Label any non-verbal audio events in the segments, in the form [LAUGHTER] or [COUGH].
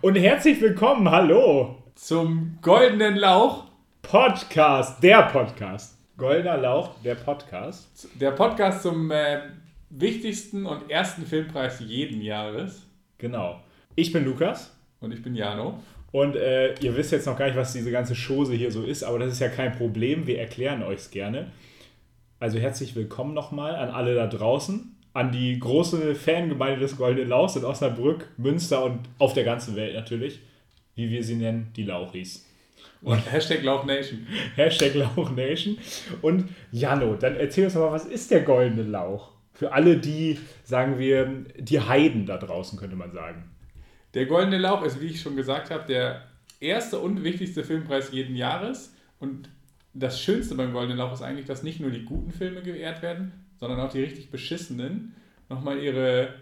Und herzlich willkommen, hallo, zum Goldenen Lauch Podcast, der Podcast. Goldener Lauch, der Podcast. Der Podcast zum äh, wichtigsten und ersten Filmpreis jeden Jahres. Genau. Ich bin Lukas. Und ich bin Jano. Und äh, ihr wisst jetzt noch gar nicht, was diese ganze Chose hier so ist, aber das ist ja kein Problem. Wir erklären euch es gerne. Also herzlich willkommen nochmal an alle da draußen, an die große Fangemeinde des Goldenen Lauchs in Osnabrück, Münster und auf der ganzen Welt natürlich, wie wir sie nennen, die Lauchis. Und [LAUGHS] Hashtag Lauchnation. Hashtag Lauchnation. Und Jano, dann erzähl uns mal, was ist der Goldene Lauch? Für alle, die, sagen wir, die Heiden da draußen, könnte man sagen. Der Goldene Lauch ist, wie ich schon gesagt habe, der erste und wichtigste Filmpreis jeden Jahres. Und das Schönste beim Goldenen Lauch ist eigentlich, dass nicht nur die guten Filme geehrt werden, sondern auch die richtig beschissenen nochmal ihre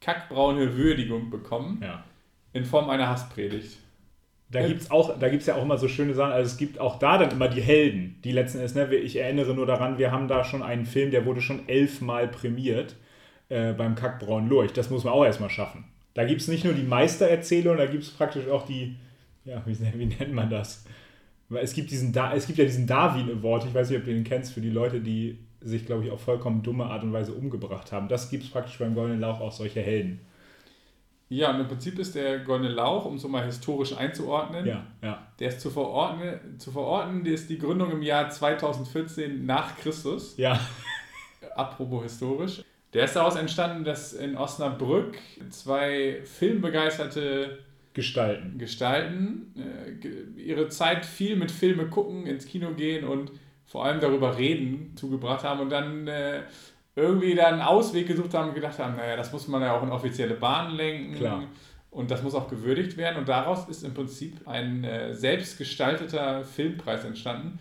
kackbraune Würdigung bekommen. Ja. In Form einer Hasspredigt. Da gibt es auch, da gibt's ja auch immer so schöne Sachen. Also es gibt auch da dann immer die Helden, die letzten Endes, ne? Ich erinnere nur daran, wir haben da schon einen Film, der wurde schon elfmal prämiert äh, beim Kackbraun Lurch. Das muss man auch erstmal schaffen. Da gibt es nicht nur die Meistererzählung, da gibt es praktisch auch die, ja, wie, wie nennt man das? Es gibt, diesen es gibt ja diesen Darwin Award, ich weiß nicht, ob du den kennst, für die Leute, die sich, glaube ich, auf vollkommen dumme Art und Weise umgebracht haben. Das gibt es praktisch beim Goldenen Lauch auch solche Helden. Ja, und im Prinzip ist der Goldene Lauch, um es so mal historisch einzuordnen, ja, ja. der ist zu verordnen, zu verordnen, der ist die Gründung im Jahr 2014 nach Christus. Ja. Apropos historisch. Der ist daraus entstanden, dass in Osnabrück zwei filmbegeisterte Gestalten, Gestalten äh, ihre Zeit viel mit Filme gucken, ins Kino gehen und vor allem darüber reden zugebracht haben und dann äh, irgendwie dann einen Ausweg gesucht haben und gedacht haben, naja, das muss man ja auch in offizielle Bahnen lenken. Klar. Und das muss auch gewürdigt werden. Und daraus ist im Prinzip ein äh, selbstgestalteter Filmpreis entstanden,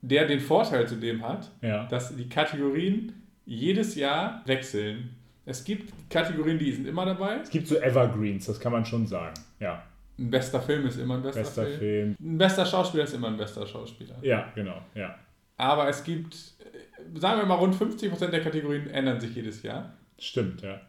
der den Vorteil zudem hat, ja. dass die Kategorien jedes Jahr wechseln. Es gibt Kategorien, die sind immer dabei. Es gibt so Evergreens, das kann man schon sagen. Ja. Ein bester Film ist immer ein bester, bester Film. Film. Ein bester Schauspieler ist immer ein bester Schauspieler. Ja, genau, ja. Aber es gibt, äh, sagen wir mal, rund 50% der Kategorien ändern sich jedes Jahr. Stimmt, ja.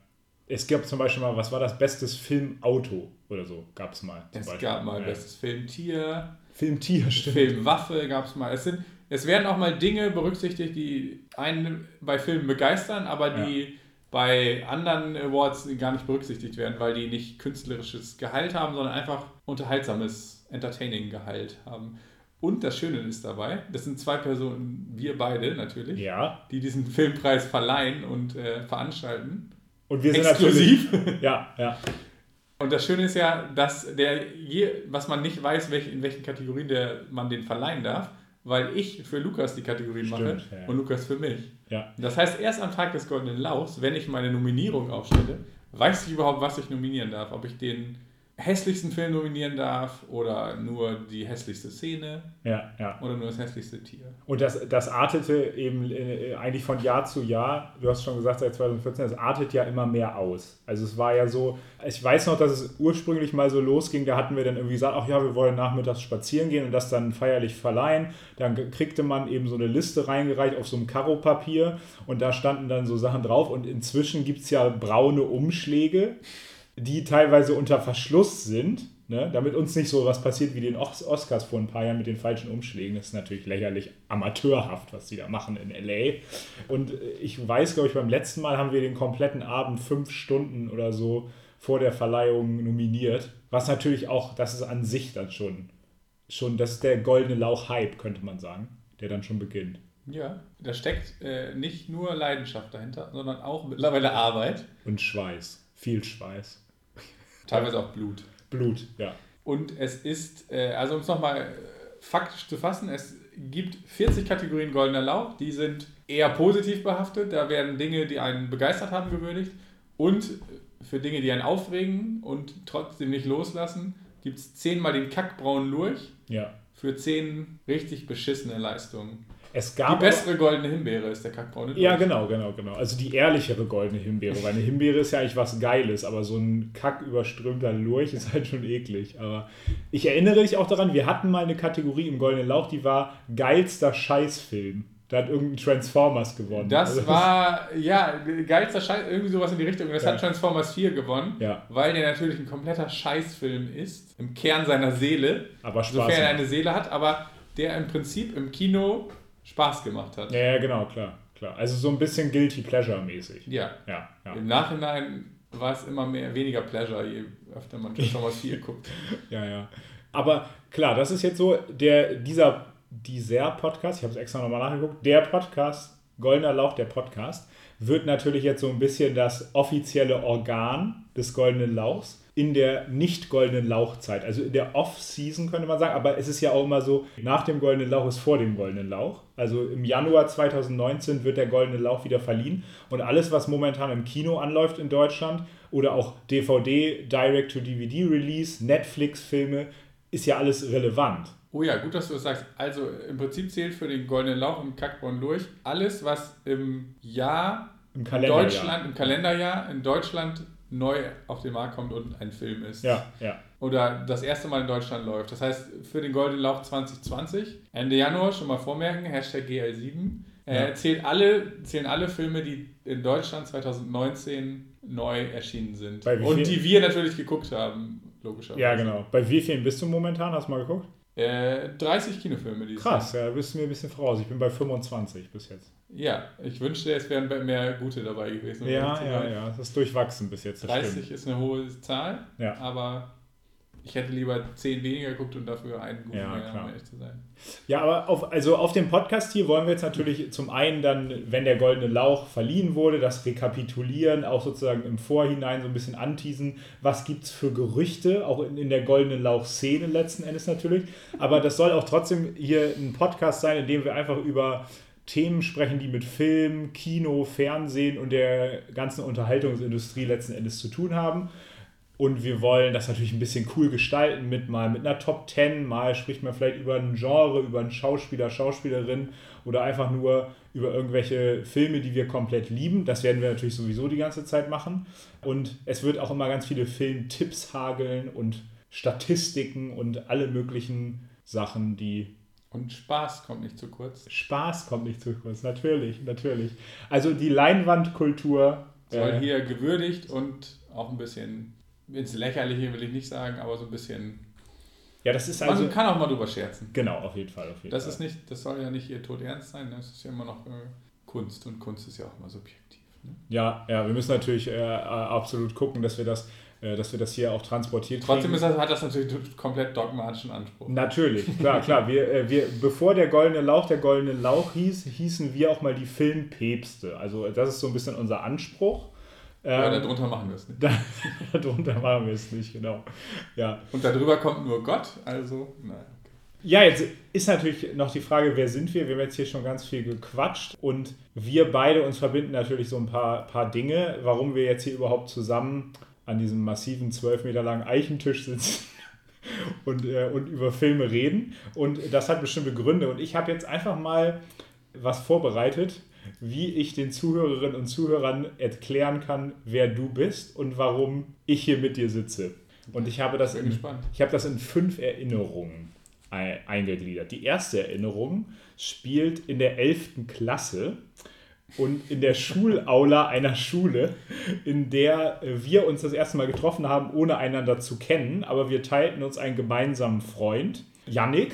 Es gab zum Beispiel mal, was war das? Bestes Filmauto oder so, gab es mal. es Beispiel. gab mal ja. bestes Filmtier. Filmtier, stimmt. Filmwaffe gab es mal. Es, sind, es werden auch mal Dinge berücksichtigt, die einen bei Filmen begeistern, aber die ja. bei anderen Awards gar nicht berücksichtigt werden, weil die nicht künstlerisches Gehalt haben, sondern einfach unterhaltsames Entertaining-Gehalt haben. Und das Schöne ist dabei, das sind zwei Personen, wir beide natürlich, ja. die diesen Filmpreis verleihen und äh, veranstalten. Und wir sind Exklusiv. ja, ja. Und das Schöne ist ja, dass der, je, was man nicht weiß, welch, in welchen Kategorien der, man den verleihen darf, weil ich für Lukas die Kategorien Stimmt, mache ja. und Lukas für mich. Ja. Das heißt, erst am Tag des Goldenen Lauchs, wenn ich meine Nominierung aufstelle, weiß ich überhaupt, was ich nominieren darf. Ob ich den hässlichsten Film nominieren darf oder nur die hässlichste Szene ja, ja. oder nur das hässlichste Tier. Und das, das artete eben äh, eigentlich von Jahr zu Jahr, du hast schon gesagt, seit 2014, es artet ja immer mehr aus. Also es war ja so, ich weiß noch, dass es ursprünglich mal so losging, da hatten wir dann irgendwie gesagt, ach ja, wir wollen nachmittags spazieren gehen und das dann feierlich verleihen. Dann kriegte man eben so eine Liste reingereicht auf so einem Karopapier und da standen dann so Sachen drauf und inzwischen gibt es ja braune Umschläge die teilweise unter Verschluss sind, ne, damit uns nicht so was passiert wie den Oscars vor ein paar Jahren mit den falschen Umschlägen. Das ist natürlich lächerlich amateurhaft, was die da machen in LA. Und ich weiß, glaube ich, beim letzten Mal haben wir den kompletten Abend fünf Stunden oder so vor der Verleihung nominiert. Was natürlich auch, das ist an sich dann schon, schon das ist der goldene Lauch-Hype, könnte man sagen, der dann schon beginnt. Ja, da steckt äh, nicht nur Leidenschaft dahinter, sondern auch mittlerweile Arbeit. Und Schweiß. Viel Schweiß. Teilweise auch Blut. Blut, ja. Und es ist, äh, also um es nochmal faktisch zu fassen, es gibt 40 Kategorien Goldener Lauch, die sind eher positiv behaftet. Da werden Dinge, die einen begeistert haben, gewürdigt. Und für Dinge, die einen aufregen und trotzdem nicht loslassen, gibt es zehnmal den kackbraunen Lurch. Ja. Für zehn richtig beschissene Leistungen. Es gab die bessere goldene Himbeere ist der kackbraune Lurch. Ja, genau, genau, genau. Also die ehrlichere goldene Himbeere. Weil eine Himbeere ist ja eigentlich was Geiles, aber so ein kacküberströmter Lurch ist halt schon eklig. Aber ich erinnere dich auch daran, wir hatten mal eine Kategorie im Goldenen Lauch, die war geilster Scheißfilm. Da hat irgendein Transformers gewonnen. Das Also war, ja, geilster Scheiß, irgendwie sowas in die Richtung. Das Ja. hat Transformers 4 gewonnen, Ja. weil der natürlich ein kompletter Scheißfilm ist, im Kern seiner Seele, aber Spaß. sofern er eine Seele hat, aber der im Prinzip im Kino Spaß gemacht hat. Ja, ja, genau, klar, klar. Also so ein bisschen Guilty Pleasure-mäßig. Ja. Ja, ja. Im Nachhinein war es immer mehr, weniger Pleasure, je öfter man Transformers [LAUGHS] 4 guckt. Ja, ja. Aber klar, das ist jetzt so, der, dieser, dieser Podcast, ich habe es extra nochmal nachgeguckt, der Podcast, Goldener Lauch, der Podcast, wird natürlich jetzt so ein bisschen das offizielle Organ des Goldenen Lauchs in der nicht goldenen Lauchzeit, also in der Off-Season könnte man sagen, aber es ist ja auch immer so, nach dem Goldenen Lauch ist vor dem Goldenen Lauch. Also im Januar 2019 wird der Goldene Lauch wieder verliehen und alles, was momentan im Kino anläuft in Deutschland oder auch DVD, Direct-to-DVD-Release, Netflix-Filme, ist ja alles relevant. Oh ja, gut, dass du das sagst. Also im Prinzip zählt für den Goldenen Lauch und Kackborn durch alles, was im Jahr Im Kalenderjahr. Deutschland, im Kalenderjahr in Deutschland neu auf den Markt kommt und ein Film ist. Ja, ja. Oder das erste Mal in Deutschland läuft. Das heißt, für den Goldenen Lauch 2020, Ende Januar, schon mal vormerken, Hashtag GL7, äh, Ja. zählt alle, zählen alle Filme, die in Deutschland 2019 neu erschienen sind. Und die wir natürlich geguckt haben, logischerweise. Ja, genau. Bei wie vielen bist du momentan? Hast du mal geguckt? Äh, 30 Kinofilme dieses Krass, ja, da bist du mir ein bisschen voraus. Ich bin bei 25 bis jetzt. Jahr. Ja, ich wünschte, es wären mehr gute dabei gewesen. Ja, ja, ja. Das ist durchwachsen bis jetzt. Das 30 stimmt. ist eine hohe Zahl, Ja. aber ich hätte lieber 10 weniger geguckt und dafür einen guten Ja, mehr, um ehrlich zu sein. Ja, aber auf, also auf dem Podcast hier wollen wir jetzt natürlich zum einen dann, wenn der Goldene Lauch verliehen wurde, das rekapitulieren, auch sozusagen im Vorhinein so ein bisschen anteasen, was gibt es für Gerüchte, auch in, in der Goldenen Lauch-Szene letzten Endes natürlich. Aber das soll auch trotzdem hier ein Podcast sein, in dem wir einfach über Themen sprechen, die mit Film, Kino, Fernsehen und der ganzen Unterhaltungsindustrie letzten Endes zu tun haben. Und wir wollen das natürlich ein bisschen cool gestalten mit mal mit einer Top 10, mal spricht man vielleicht über ein Genre, über einen Schauspieler, Schauspielerin oder einfach nur über irgendwelche Filme, die wir komplett lieben. Das werden wir natürlich sowieso die ganze Zeit machen. Und es wird auch immer ganz viele Filmtipps hageln und Statistiken und alle möglichen Sachen, die Und Spaß kommt nicht zu kurz. Spaß kommt nicht zu kurz. Natürlich, natürlich. Also die Leinwandkultur. Soll äh, hier gewürdigt und auch ein bisschen ins Lächerliche will ich nicht sagen, aber so ein bisschen. ja, das ist also. man kann auch mal drüber scherzen. Genau, auf jeden Fall. Auf jeden Das Fall. ist nicht, das soll ja nicht ihr Tod ernst sein, das ist ja immer noch äh, Kunst und Kunst ist ja auch immer subjektiv. Ne? Ja, ja, wir müssen natürlich äh, äh, absolut gucken, dass wir das, äh, dass wir das hier auch transportiert Trotzdem das, hat das natürlich einen komplett dogmatischen Anspruch. Natürlich, [LAUGHS] klar, klar. Wir, wir, bevor der Goldene Lauch der Goldene Lauch hieß, hießen wir auch mal die Filmpäpste. Also das ist so ein bisschen unser Anspruch. Ähm, darunter machen wir es nicht. [LAUGHS] da, darunter machen wir es nicht, genau. Ja. Und darüber kommt nur Gott, also, naja. Ja, jetzt ist natürlich noch die Frage, wer sind wir? Wir haben jetzt hier schon ganz viel gequatscht und wir beide uns verbinden natürlich so ein paar, paar Dinge, warum wir jetzt hier überhaupt zusammen an diesem massiven, zwölf Meter langen Eichentisch sitzen [LAUGHS] und, äh, und über Filme reden. Und das hat bestimmte Gründe. Und ich habe jetzt einfach mal was vorbereitet, wie ich den Zuhörerinnen und Zuhörern erklären kann, wer du bist und warum ich hier mit dir sitze. Und ich habe das in, gespannt. ich habe das in fünf Erinnerungen ei- eingegliedert. Die erste Erinnerung spielt in der 11. Klasse und in der Schulaula einer Schule, in der wir uns das erste Mal getroffen haben, ohne einander zu kennen, aber wir teilten uns einen gemeinsamen Freund, Yannick.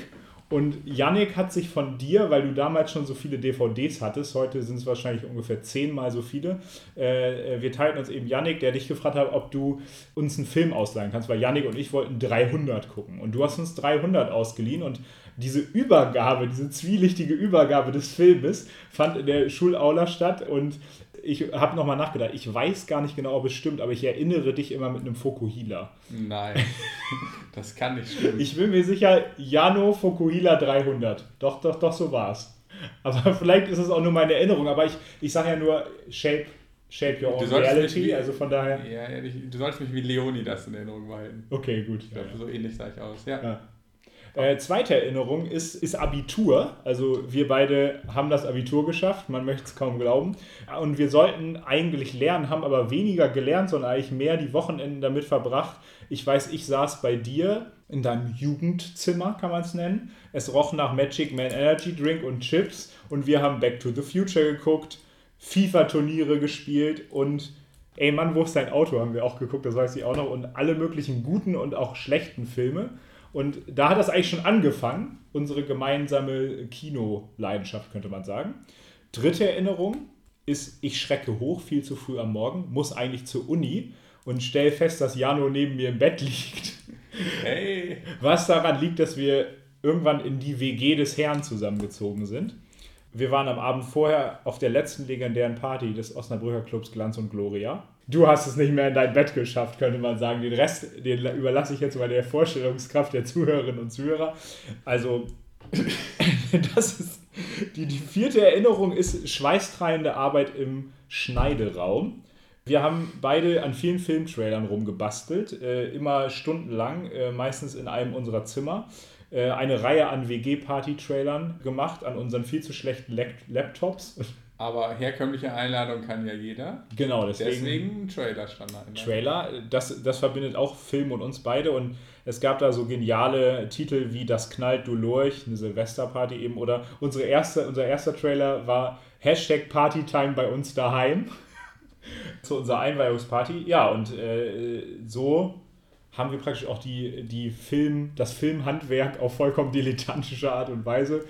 Und Yannick hat sich von dir, weil du damals schon so viele DVDs hattest, heute sind es wahrscheinlich ungefähr zehnmal so viele, äh, äh, wir teilten uns eben Yannick, der dich gefragt hat, ob du uns einen Film ausleihen kannst, weil Yannick und ich wollten 300 gucken. Und du hast uns 300 ausgeliehen und diese Übergabe, diese zwielichtige Übergabe des Filmes fand in der Schulaula statt und ich habe nochmal nachgedacht. Ich weiß gar nicht genau, ob es stimmt, aber ich erinnere dich immer mit einem Fokuhila. Nein, [LAUGHS] das kann nicht stimmen. Ich bin mir sicher, Jano Fokuhila 300. Doch, doch, doch, so war's. Aber [LAUGHS] vielleicht ist es auch nur meine Erinnerung. Aber ich, ich sage ja nur, shape, shape your own solltest reality. wie- Also von daher. ja, du sollst mich wie Leonidas in Erinnerung behalten. Okay, gut. Ich Ja, glaube, ja. so ähnlich sah ich aus. Ja. Ja. Äh, zweite Erinnerung ist, ist Abitur. Also wir beide haben das Abitur geschafft, man möchte es kaum glauben. Und wir sollten eigentlich lernen, haben aber weniger gelernt, sondern eigentlich mehr die Wochenenden damit verbracht. Ich weiß, ich saß bei dir in deinem Jugendzimmer, kann man es nennen. Es roch nach Magic Man Energy Drink und Chips und wir haben Back to the Future geguckt, FIFA-Turniere gespielt und Ey Mann, wo ist dein Auto? Haben wir auch geguckt, das weiß ich auch noch. Und alle möglichen guten und auch schlechten Filme. Und da hat das eigentlich schon angefangen, unsere gemeinsame Kinoleidenschaft, könnte man sagen. Dritte Erinnerung ist, ich schrecke hoch, viel zu früh am Morgen, muss eigentlich zur Uni und stelle fest, dass Jano neben mir im Bett [LAUGHS] liegt. Hey. Was daran liegt, dass wir irgendwann in die WG des Herrn zusammengezogen sind. Wir waren am Abend vorher auf der letzten legendären Party des Osnabrücker Clubs Glanz und Gloria. Du hast es nicht mehr in dein Bett geschafft, könnte man sagen. Den Rest, den überlasse ich jetzt mal der Vorstellungskraft der Zuhörerinnen und Zuhörer. Also, [LAUGHS] das ist die, die vierte Erinnerung ist schweißtreibende Arbeit im Schneideraum. Wir haben beide an vielen Filmtrailern rumgebastelt, äh, immer stundenlang, äh, meistens in einem unserer Zimmer. Äh, eine Reihe an WG-Party-Trailern gemacht, an unseren viel zu schlechten Laptops. Aber herkömmliche Einladung kann ja jeder. Genau, deswegen, deswegen Trailer Standard. Trailer, das, das verbindet auch Film und uns beide. Und es gab da so geniale Titel wie Das knallt du lurch, eine Silvesterparty eben. Oder unsere erste, unser erster Trailer war Hashtag Partytime bei uns daheim. [LAUGHS] zu unserer Einweihungsparty. Ja, und äh, so haben wir praktisch auch die, die Film, das Filmhandwerk auf vollkommen dilettantische Art und Weise.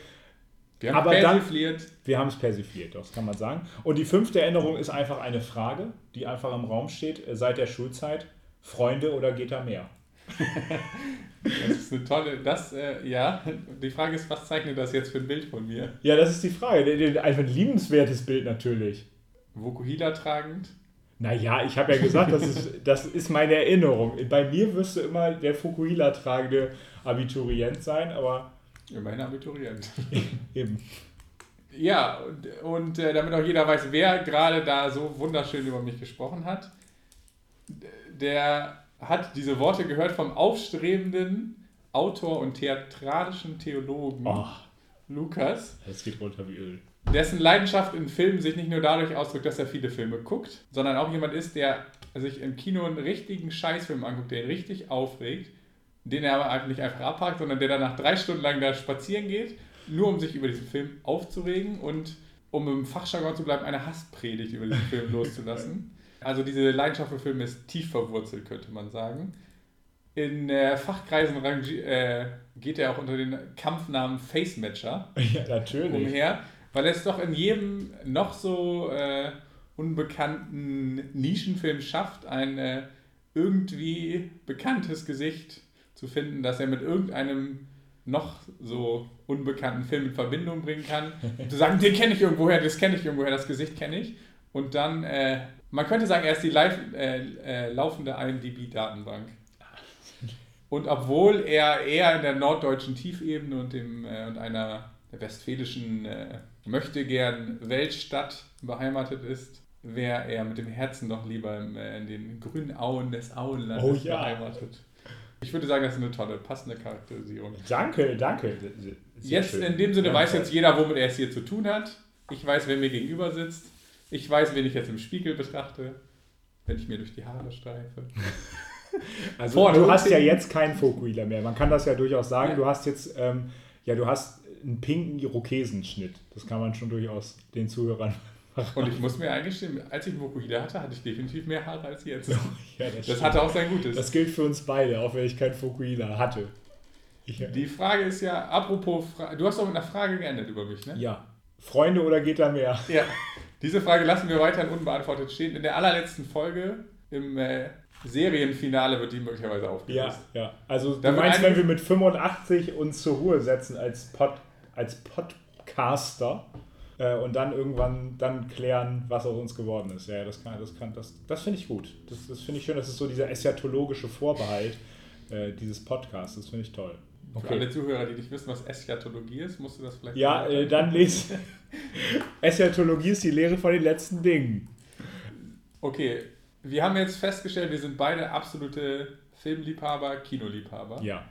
Wir haben es persifliert. Dann, wir haben es persifliert, das kann man sagen. Und die fünfte Erinnerung ist einfach eine Frage, die einfach im Raum steht, äh, seit der Schulzeit. Freunde oder geht da mehr? [LAUGHS] das ist eine tolle, das, äh, ja, die Frage ist, was zeichnet das jetzt für ein Bild von mir? Ja, das ist die Frage. Einfach ein liebenswertes Bild natürlich. Vokuhila tragend. Naja, ich habe ja gesagt, das ist, [LAUGHS] das ist meine Erinnerung. Bei mir wirst du immer der Fukuhila tragende Abiturient sein, aber. Immerhin Abiturient. [LAUGHS] Eben. Ja, und, und äh, damit auch jeder weiß, wer gerade da so wunderschön über mich gesprochen hat, der hat diese Worte gehört vom aufstrebenden Autor und theatralischen Theologen oh. Lukas. Es geht runter wie Öl dessen Leidenschaft in Filmen sich nicht nur dadurch ausdrückt, dass er viele Filme guckt, sondern auch jemand ist, der sich im Kino einen richtigen Scheißfilm anguckt, der ihn richtig aufregt, den er aber einfach nicht einfach abpackt, sondern der danach drei Stunden lang da spazieren geht, nur um sich über diesen Film aufzuregen und um im Fachjargon zu bleiben, eine Hasspredigt über diesen Film loszulassen. Also diese Leidenschaft für Filme ist tief verwurzelt, könnte man sagen. In äh, Fachkreisen äh, geht er auch unter den Kampfnamen Face Matcher [LAUGHS] ja, umher weil es doch in jedem noch so äh, unbekannten Nischenfilm schafft, ein äh, irgendwie bekanntes Gesicht zu finden, das er mit irgendeinem noch so unbekannten Film in Verbindung bringen kann. Und [LAUGHS] zu sagen, den kenne ich irgendwoher, das kenne ich irgendwoher, das Gesicht kenne ich. Und dann, äh, man könnte sagen, er ist die live, äh, äh, laufende IMDb-Datenbank. [LAUGHS] Und obwohl er eher in der norddeutschen Tiefebene und, dem, äh, und einer westfälischen äh, möchte gern Weltstadt beheimatet ist, wäre er mit dem Herzen doch lieber in, äh, in den grünen Auen des Auenlandes oh, ja. beheimatet. Ich würde sagen, das ist eine tolle, passende Charakterisierung. Danke, danke. Sehr jetzt schön. in dem Sinne weiß jetzt jeder, womit er es hier zu tun hat. Ich weiß, wer mir gegenüber sitzt. Ich weiß, wen ich jetzt im Spiegel betrachte, wenn ich mir durch die Haare streife. [LAUGHS] Also Vor du hast ja jetzt keinen Fokuhila mehr. Man kann das ja durchaus sagen. Ja. Du hast jetzt, ähm, ja, du hast einen pinken Irokesenschnitt. Das kann man schon durchaus den Zuhörern machen. [LAUGHS] Und ich muss mir eingestehen, als ich einen Vokuhila hatte, hatte ich definitiv mehr Haare als jetzt. [LAUGHS] ja, das, das hatte auch sein Gutes. Das gilt für uns beide, auch wenn ich kein Fukuhila hatte. Ich, Die Frage ist ja, apropos, du hast doch mit einer Frage geendet über mich, ne? Ja. Freunde oder geht da mehr? Ja. Diese Frage lassen wir weiterhin unbeantwortet stehen. In der allerletzten Folge im äh, Serienfinale wird die möglicherweise aufgelöst. Ja, ja. Also du meinst, wenn wir mit 85 uns zur Ruhe setzen als Pod als Podcaster äh, und dann irgendwann dann klären, was aus uns geworden ist. Ja, das kann, das kann, das, das finde ich gut. Das, das finde ich schön. Das ist so dieser eschatologische Vorbehalt äh, dieses Podcasts. Das finde ich toll. Okay. Für alle Zuhörer, die nicht wissen, was Eschatologie ist, musst du das vielleicht. Ja, äh, dann lese. [LAUGHS] Eschatologie ist die Lehre von den letzten Dingen. Okay, wir haben jetzt festgestellt, wir sind beide absolute Filmliebhaber, Kinoliebhaber. Ja.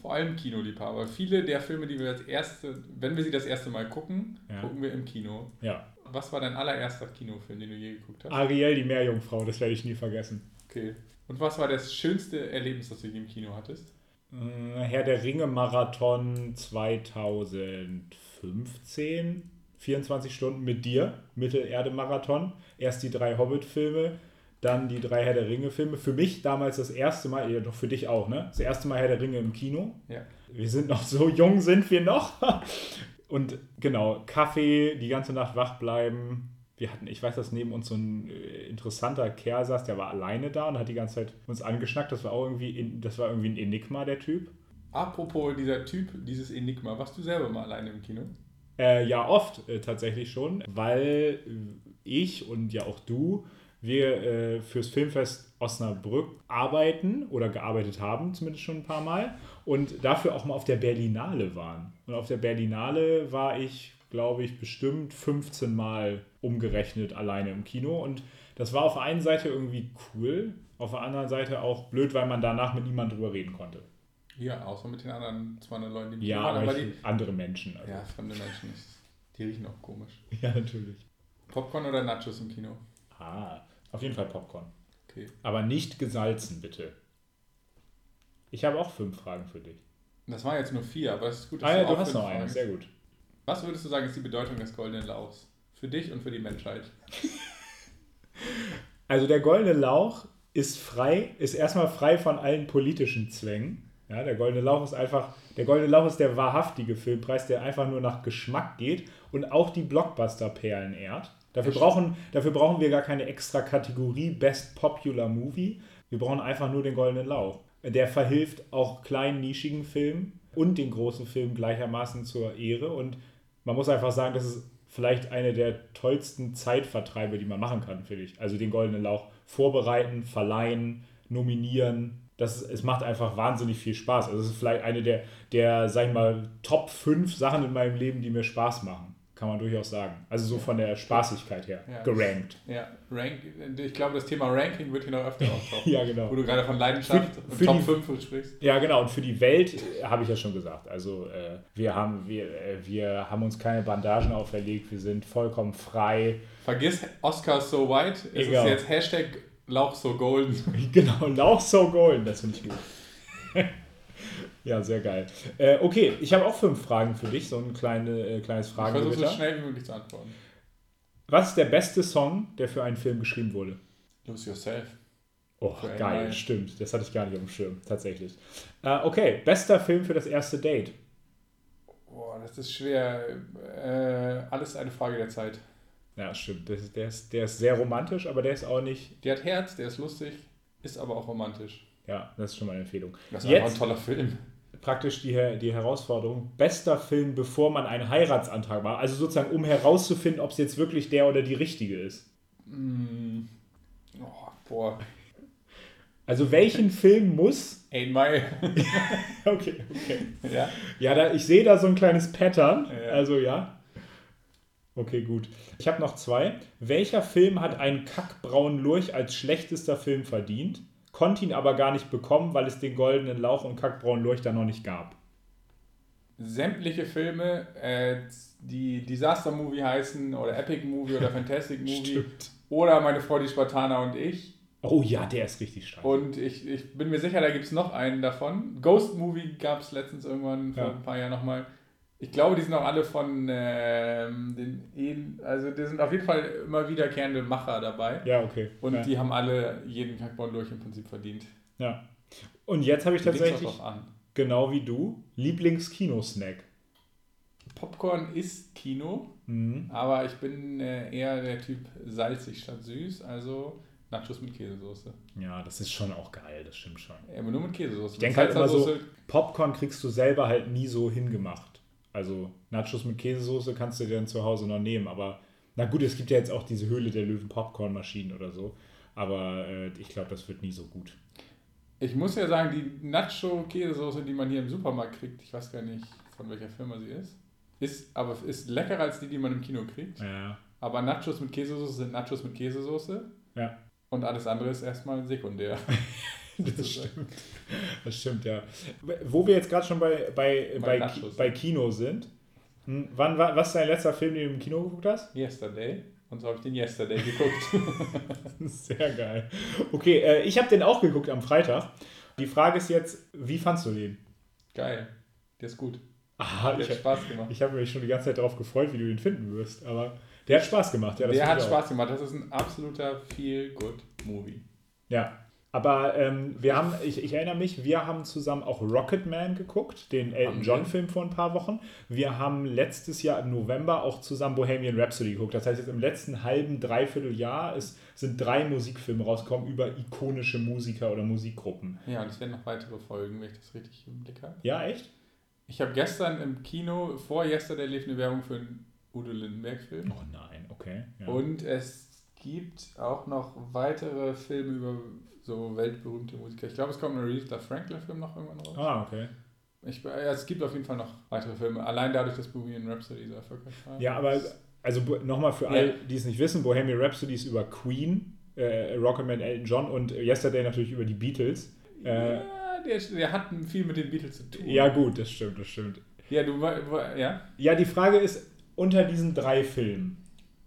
Vor allem Kinoliebhaber. Viele der Filme, die wir als erste, wenn wir sie das erste Mal gucken, Ja. gucken wir im Kino. Ja. Was war dein allererster Kinofilm, den du je geguckt hast? Ariel, die Meerjungfrau, das werde ich nie vergessen. Okay. Und was war das schönste Erlebnis, das du im Kino hattest? Äh, Herr der Ringe Marathon 2015. 24 Stunden mit dir, Mittelerde Marathon. Erst die drei Hobbit-Filme, dann die drei Herr der Ringe-Filme. Für mich damals das erste Mal, ja, doch für dich auch, ne? Das erste Mal Herr der Ringe im Kino. Ja. Wir sind noch so jung, sind wir noch. [LAUGHS] Und genau, Kaffee, die ganze Nacht wach bleiben. Wir hatten, ich weiß, dass neben uns so ein äh, interessanter Kerl saß, der war alleine da und hat die ganze Zeit uns angeschnackt. Das war auch irgendwie, das war irgendwie ein Enigma, der Typ. Apropos dieser Typ, dieses Enigma, warst du selber mal alleine im Kino? Äh, ja, oft äh, tatsächlich schon, weil ich und ja auch du, wir äh, fürs Filmfest Osnabrück arbeiten oder gearbeitet haben, zumindest schon ein paar Mal, und dafür auch mal auf der Berlinale waren. Und auf der Berlinale war ich, glaube ich, bestimmt 15 Mal umgerechnet alleine im Kino. Und das war auf der einen Seite irgendwie cool, auf der anderen Seite auch blöd, weil man danach mit niemandem drüber reden konnte. Ja, außer mit den anderen 200 Leuten, die im Ja, waren. aber die, andere Menschen. Also. ja, fremde Menschen, ist- die riechen auch komisch. [LAUGHS] ja, natürlich. Popcorn oder Nachos im Kino? Ah, auf jeden Fall Popcorn. Okay. Aber nicht gesalzen, bitte. Ich habe auch fünf Fragen für dich. Das waren jetzt nur vier, aber es ist gut, dass Ah ja, auch du hast fünf noch eine, sehr gut. Was würdest du sagen, ist die Bedeutung des Goldenen Lauchs? Für dich und für die Menschheit. [LAUGHS] Also der goldene Lauch ist frei, ist erstmal frei von allen politischen Zwängen. Ja, der goldene Lauch ist einfach, der goldene Lauch ist der wahrhaftige Filmpreis, der einfach nur nach Geschmack geht und auch die Blockbuster-Perlen ehrt. Dafür brauchen, dafür brauchen wir gar keine extra Kategorie Best Popular Movie. Wir brauchen einfach nur den goldenen Lauch. Der verhilft auch kleinen, nischigen Filmen und den großen Filmen gleichermaßen zur Ehre. Und man muss einfach sagen, das ist vielleicht eine der tollsten Zeitvertreibe, die man machen kann, finde ich. Also den goldenen Lauch vorbereiten, verleihen, nominieren. Das, es macht einfach wahnsinnig viel Spaß. Also es ist vielleicht eine der, der, sag ich mal, Top 5 Sachen in meinem Leben, die mir Spaß machen. Kann man durchaus sagen. Also so von der Spaßigkeit her. Ja. Gerankt. Ja, Rank, ich glaube, das Thema Ranking wird hier noch öfter auftauchen. [LAUGHS] Ja, genau. Wo du gerade von Leidenschaft Für- und für Top die- 5 sprichst. Ja, genau. Und für die Welt äh, habe ich ja schon gesagt. Also äh, wir, haben, wir, äh, wir haben uns keine Bandagen auferlegt. Wir sind vollkommen frei. Vergiss Oscar so white. Es Egal. ist jetzt Hashtag Lauch so golden. [LAUGHS] Genau, Lauch so golden. Das finde ich gut. [LAUGHS] ja, sehr geil. Äh, okay, ich habe auch fünf Fragen für dich. So ein kleine, äh, kleines Ich versuche so schnell wie möglich zu antworten. Was ist der beste Song, der für einen Film geschrieben wurde? Lose yourself. Oh, Für geil, Nein. stimmt. Das hatte ich gar nicht auf dem Schirm, tatsächlich. Äh, okay, bester Film für das erste Date. Boah, das ist schwer. Äh, alles eine Frage der Zeit. Ja, stimmt. Das ist, der, ist, der ist sehr romantisch, aber der ist auch nicht. Der hat Herz, der ist lustig, ist aber auch romantisch. Ja, das ist schon mal eine Empfehlung. Das ist Jetzt- ein toller Film. Praktisch die, die Herausforderung: bester Film, bevor man einen Heiratsantrag macht. Also sozusagen, um herauszufinden, ob es jetzt wirklich der oder die richtige ist. Mm. Oh, boah. Also, welchen Film muss. Eight Mile. [LAUGHS] Okay, okay. ja. Ja, da, ich sehe da so ein kleines Pattern. Ja. Also, ja. Okay, gut. Ich habe noch zwei. Welcher Film hat einen kackbraunen Lurch als schlechtester Film verdient, konnte ihn aber gar nicht bekommen, weil es den goldenen Lauch und kackbraunen da noch nicht gab? Sämtliche Filme, äh, die Disaster Movie heißen oder Epic Movie oder [LAUGHS] Fantastic Movie oder Meine Frau, die Spartaner und ich. Oh ja, der ist richtig stark. Und ich, ich bin mir sicher, da gibt es noch einen davon. Ghost Movie gab es letztens irgendwann vor Ja. ein paar Jahren nochmal. Ich glaube, die sind auch alle von ähm, den, Ehen- also die sind auf jeden Fall immer wiederkehrende Macher dabei. Ja, okay. Und ja. die haben alle jeden Kackborn durch im Prinzip verdient. ja. Und jetzt habe ich Die tatsächlich, genau wie du, Lieblings-Kinosnack. Popcorn ist Kino, Mhm. aber ich bin äh, eher der Typ salzig statt süß, also Nachos mit Käsesoße. Ja, das ist schon auch geil, das stimmt schon. Ja, aber nur mit Käsesoße. Ich denke halt immer so, Popcorn kriegst du selber halt nie so hingemacht. Also Nachos mit Käsesoße kannst du dir dann zu Hause noch nehmen, aber na gut, es gibt ja jetzt auch diese Höhle der Löwen Popcornmaschinen oder so, aber äh, ich glaube, das wird nie so gut. Ich muss ja sagen, die Nacho-Käsesoße, die man hier im Supermarkt kriegt, ich weiß gar nicht, von welcher Firma sie ist, ist aber ist leckerer als die, die man im Kino kriegt. Ja, Aber Nachos mit Käsesoße sind Nachos mit Käsesoße ja. und alles andere ist erstmal sekundär. [LAUGHS] Das stimmt. Das stimmt, ja. Wo wir jetzt gerade schon bei, bei, bei, bei, bei Kino sind, hm, wann, was ist dein letzter Film, den du im Kino geguckt hast? Yesterday. Und so habe ich den Yesterday geguckt. [LAUGHS] Sehr geil. Okay, äh, ich habe den auch geguckt am Freitag. Die Frage ist jetzt, wie fandst du den? Geil. Der ist gut. Ah, der ich, hat Spaß gemacht. Ich habe mich schon die ganze Zeit darauf gefreut, wie du ihn finden wirst. Aber der hat Spaß gemacht. Ja, der hat Spaß gemacht. Das ist ein absoluter Feel-Good-Movie. Ja, aber ähm, wir haben, ich, ich, erinnere mich, wir haben zusammen auch Rocketman geguckt, den Elton John-Film vor ein paar Wochen. Wir haben letztes Jahr im November auch zusammen Bohemian Rhapsody geguckt. Das heißt, jetzt im letzten halben, dreiviertel Jahr ist, sind drei Musikfilme rausgekommen über ikonische Musiker oder Musikgruppen. Ja, und es werden noch weitere Folgen, wenn ich das richtig im Blick habe. Ja, echt? Ich habe gestern im Kino, vor Yesterday lief eine Werbung für einen Udo Lindenberg-Film. Oh nein, okay. Ja. Und es gibt auch noch weitere Filme über so weltberühmte Musiker. Ich glaube, es kommt ein Aretha Franklin-Film noch irgendwann raus. Ah, okay. Ich, ja, es gibt auf jeden Fall noch weitere Filme, allein dadurch, dass Bohemian Rhapsody so erfolgreich war. Ja, aber also nochmal für ja. alle, die es nicht wissen, Bohemian Rhapsody ist über Queen, äh, Rocketman Elton John und Yesterday natürlich über die Beatles. Äh, ja, der, der hat viel mit den Beatles zu tun. Ja, gut, das stimmt, das stimmt. Ja, du, ja? Ja, die Frage ist, unter diesen drei Filmen,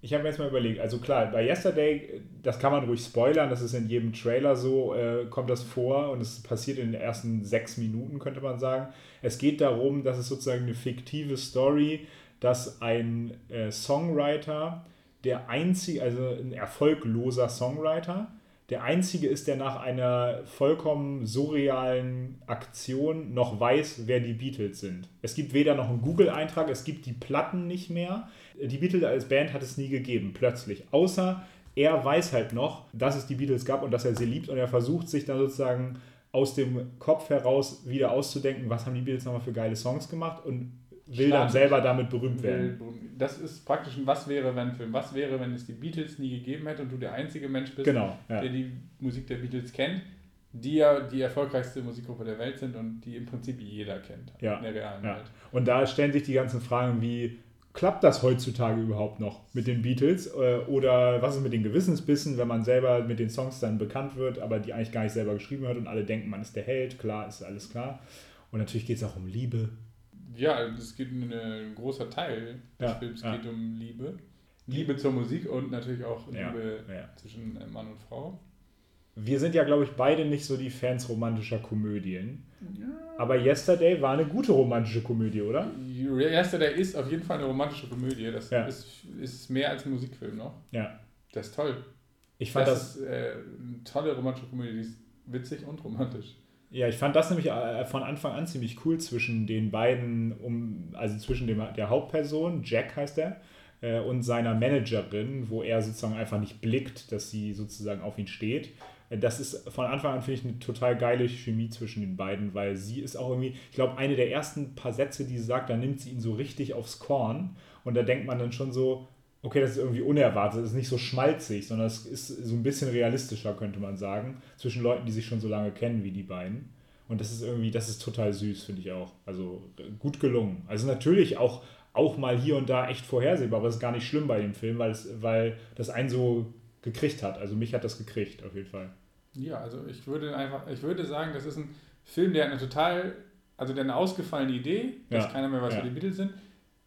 ich habe mir jetzt mal überlegt, also klar, bei Yesterday, das kann man ruhig spoilern, das ist in jedem Trailer so, äh, kommt das vor und es passiert in den ersten sechs Minuten, könnte man sagen. Es geht darum, dass es sozusagen eine fiktive Story, dass ein äh, Songwriter, der einzige, also ein erfolgloser Songwriter, der einzige ist, der nach einer vollkommen surrealen Aktion noch weiß, wer die Beatles sind. Es gibt weder noch einen Google-Eintrag, es gibt die Platten nicht mehr. Die Beatles als Band hat es nie gegeben, plötzlich. Außer er weiß halt noch, dass es die Beatles gab und dass er sie liebt und er versucht sich dann sozusagen aus dem Kopf heraus wieder auszudenken, was haben die Beatles nochmal für geile Songs gemacht und will Stark. dann selber damit berühmt werden. Das ist praktisch ein Was wäre wenn Film. Was wäre, wenn es die Beatles nie gegeben hätte und du der einzige Mensch bist, genau, ja. der die Musik der Beatles kennt, die ja die erfolgreichste Musikgruppe der Welt sind und die im Prinzip jeder kennt ja. in der realen ja. Welt. Und da stellen sich die ganzen Fragen wie, klappt das heutzutage überhaupt noch mit den Beatles? Äh, oder was ist mit den Gewissensbissen, wenn man selber mit den Songs dann bekannt wird, aber die eigentlich gar nicht selber geschrieben hat und alle denken, man ist der Held, klar, ist alles klar. Und natürlich geht es auch um Liebe, ja, es geht ein, ein großer Teil des ja, Films ja. geht um Liebe. Liebe zur Musik und natürlich auch Liebe ja, zwischen Mann und Frau. Wir sind ja, glaube ich, beide nicht so die Fans romantischer Komödien. Aber Yesterday war eine gute romantische Komödie, oder? Yesterday ist auf jeden Fall eine romantische Komödie. Das ist, ist mehr als ein Musikfilm noch. Ja. Das ist toll. Ich fand das, das ist äh, eine tolle romantische Komödie. Die ist witzig und romantisch. Ja, ich fand das nämlich äh, von Anfang an ziemlich cool zwischen den beiden, um, also zwischen dem, der Hauptperson, Jack heißt er, äh, und seiner Managerin, wo er sozusagen einfach nicht blickt, dass sie sozusagen auf ihn steht. Äh, das ist von Anfang an, finde ich, eine total geile Chemie zwischen den beiden, weil sie ist auch irgendwie, ich glaube, eine der ersten paar Sätze, die sie sagt, da nimmt sie ihn so richtig aufs Korn. Und da denkt man dann schon so, okay, das ist irgendwie unerwartet, das ist nicht so schmalzig, sondern es ist so ein bisschen realistischer, könnte man sagen, zwischen Leuten, die sich schon so lange kennen wie die beiden. Und das ist irgendwie, das ist total süß, finde ich auch. Also gut gelungen. Also natürlich auch, auch mal hier und da echt vorhersehbar, aber es ist gar nicht schlimm bei dem Film, weil, es, weil das einen so gekriegt hat. Also mich hat das gekriegt, auf jeden Fall. Ja, also ich würde einfach, ich würde sagen, das ist ein Film, der eine total, also der eine ausgefallene Idee, dass ja. keiner mehr weiß, ja. wer die Beatles sind.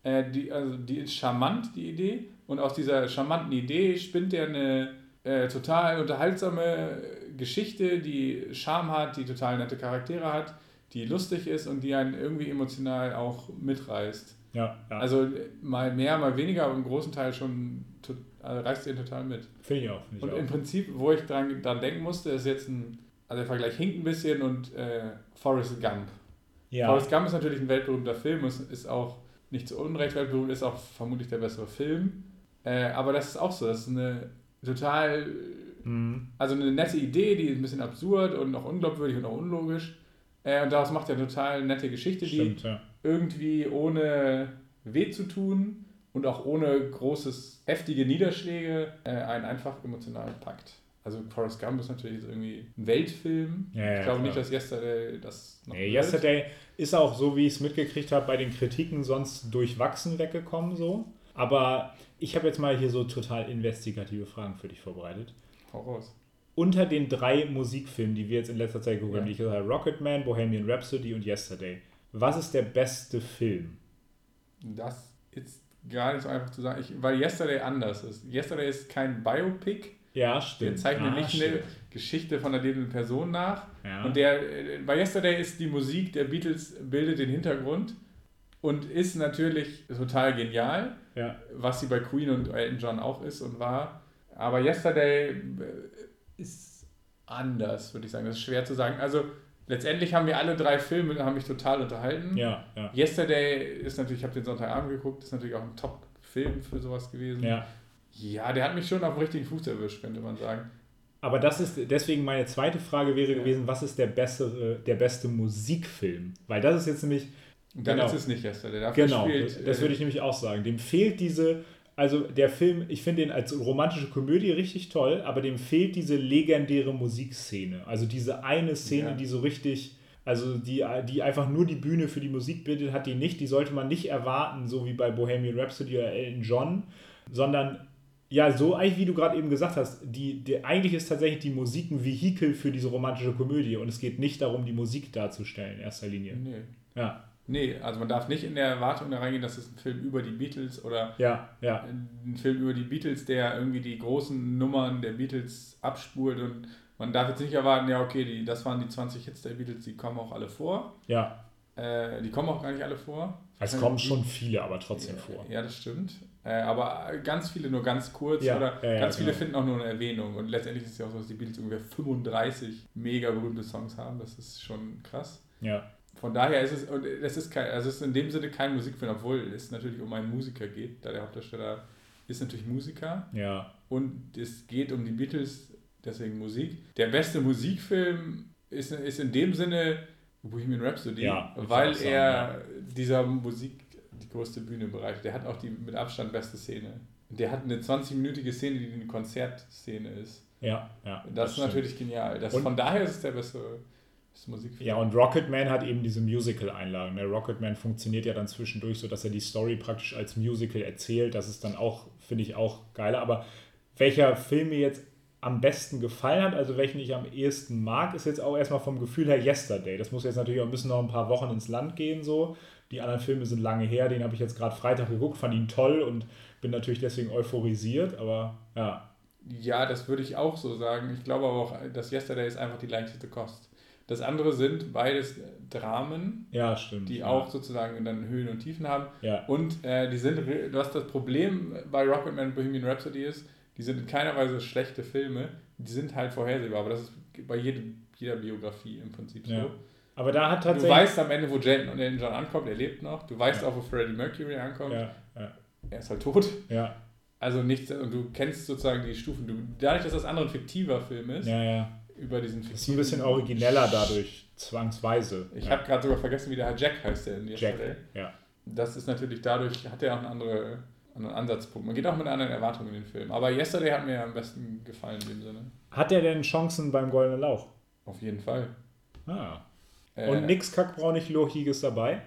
Äh, die, also die ist charmant, die Idee. Und aus dieser charmanten Idee spinnt er eine äh, total unterhaltsame Geschichte, die Charme hat, die total nette Charaktere hat, die lustig ist und die einen irgendwie emotional auch mitreißt. Ja, ja. Also mal mehr, mal weniger, aber im großen Teil schon also reißt ihn total mit. Finde ich auch. Find ich und auch. im Prinzip, wo ich dran, dran denken musste, ist jetzt ein, also der Vergleich hinkt ein bisschen und äh, Forrest Gump. Ja. Forrest Gump ist natürlich ein weltberühmter Film, ist, ist auch nicht zu Unrecht weltberühmt, ist auch vermutlich der bessere Film. Äh, aber das ist auch so, das ist eine total, mhm. also eine nette Idee, die ist ein bisschen absurd und auch unglaubwürdig und auch unlogisch. Äh, und daraus macht er eine total nette Geschichte, Stimmt, die ja. irgendwie ohne weh zu tun und auch ohne großes, heftige Niederschläge äh, einen einfach emotional packt. Also Forrest Gump ist natürlich irgendwie ein Weltfilm. Ja, ja, ich glaube nicht, dass Yesterday das noch nee, Yesterday ist auch so, wie ich es mitgekriegt habe, bei den Kritiken sonst durchwachsen weggekommen so. Aber ich habe jetzt mal hier so total investigative Fragen für dich vorbereitet. Voraus. unter den drei Musikfilmen, die wir jetzt in letzter Zeit geguckt haben, die ich gesagt habe, Rocketman, Bohemian Rhapsody und Yesterday, was ist der beste Film? Das ist gar nicht so einfach zu sagen, ich, weil Yesterday anders ist. Yesterday ist kein Biopic. Ja, Der stimmt. zeichnet Ah, nicht eine stimmt. Geschichte von einer lebenden Person nach. Ja. Und der, äh, bei Yesterday ist die Musik der Beatles bildet den Hintergrund und ist natürlich total genial, Ja. was sie bei Queen und Elton John auch ist und war. Aber Yesterday äh, ist anders, würde ich sagen. Das ist schwer zu sagen. Also letztendlich haben wir alle drei Filme, haben mich total unterhalten. Ja, ja. Yesterday ist natürlich, ich habe den Sonntagabend geguckt, ist natürlich auch ein Top-Film für sowas gewesen. ja. Ja, der hat mich schon auf den richtigen Fuß erwischt, könnte man sagen. Aber das ist deswegen meine zweite Frage wäre Ja. gewesen, was ist der bessere, der beste Musikfilm? Weil das ist jetzt nämlich Und dann Genau. ist es nicht Yesterday. Dafür genau, spielt, das äh, würde ich nämlich auch sagen. Dem fehlt diese also der Film, ich finde ihn als romantische Komödie richtig toll, aber dem fehlt diese legendäre Musikszene. Also diese eine Szene, Ja. die so richtig, also die, die einfach nur die Bühne für die Musik bildet, hat die nicht. Die sollte man nicht erwarten, so wie bei Bohemian Rhapsody oder Elton John, sondern ja, so eigentlich, wie du gerade eben gesagt hast, die, die, eigentlich ist tatsächlich die Musik ein Vehikel für diese romantische Komödie und es geht nicht darum, die Musik darzustellen in erster Linie. Nee. Ja, Nee, also man darf nicht in der Erwartung da reingehen, dass es ein Film über die Beatles oder ja, ja. ein Film über die Beatles, der irgendwie die großen Nummern der Beatles abspult und man darf jetzt nicht erwarten, ja okay, die, das waren die 20 Hits der Beatles, die kommen auch alle vor. Ja, Äh, die kommen auch gar nicht alle vor. es kommen schon viele, aber trotzdem vor. Ja, das stimmt. Äh, aber ganz viele nur ganz kurz Ja, oder ja, ja, ganz viele genau. finden auch nur eine Erwähnung. Und letztendlich ist es ja auch so, dass die Beatles ungefähr 35 mega berühmte Songs haben. Das ist schon krass. Ja, Von daher ist es, und es ist kein, also es ist in dem Sinne kein Musikfilm, obwohl es natürlich um einen Musiker geht, da der Hauptdarsteller ist natürlich Musiker ja, und es geht um die Beatles, deswegen Musik. Der beste Musikfilm ist, ist in dem Sinne Bohemian Rhapsody, Ja, weil sagen, er dieser Musik die größte Bühne bereicht. Der hat auch die mit Abstand beste Szene. Der hat eine 20-minütige Szene, die eine Konzertszene ist. ja, ja. Das, ist stimmt. natürlich genial. Das, Und- von daher ist es der beste, beste Musikfilm. Ja, und Rocketman hat eben diese Musical-Einlagen. Der Rocketman funktioniert ja dann zwischendurch so, dass er die Story praktisch als Musical erzählt. Das ist dann auch, finde ich, auch geiler. Aber welcher Film mir jetzt am besten gefallen hat, also welchen ich am ehesten mag, ist jetzt auch erstmal vom Gefühl her Yesterday. Das muss jetzt natürlich auch ein bisschen noch ein paar Wochen ins Land gehen so. Die anderen Filme sind lange her, den habe ich jetzt gerade Freitag geguckt, fand ihn toll und bin natürlich deswegen euphorisiert, aber ja. Ja, das würde ich auch so sagen. Ich glaube aber auch, dass Yesterday ist einfach die leichteste Kost. Das andere sind beides Dramen, Ja, stimmt. die ja. auch sozusagen dann Höhen und Tiefen haben. Ja, Und äh, die sind, was das Problem bei Rocketman und Bohemian Rhapsody ist, die sind in keiner Weise schlechte Filme, die sind halt vorhersehbar, aber das ist bei jedem, jeder Biografie im Prinzip so. Ja, aber da hat Du tatsächlich. weißt am Ende, wo Jen und Elton John ankommt, er lebt noch. Du weißt auch, wo Freddie Mercury ankommt. Er ist halt tot. ja, Also nichts, und du kennst sozusagen die Stufen. Du, dadurch, dass das andere ein fiktiver Film ist, ja, ja. Über diesen Das ist ein bisschen origineller dadurch, zwangsweise. Ich ja. habe gerade sogar vergessen, wie der Herr Jack heißt, der in Jack. Yesterday. Ja. Das ist natürlich dadurch, hat er auch einen anderen, anderen Ansatzpunkt. Man geht auch mit einer anderen Erwartung in den Film. Aber Yesterday hat mir am besten gefallen in dem Sinne. Hat er denn Chancen beim Goldenen Lauch? Auf jeden Fall. Ah. Äh, Und nix kackbraunig lochiges dabei?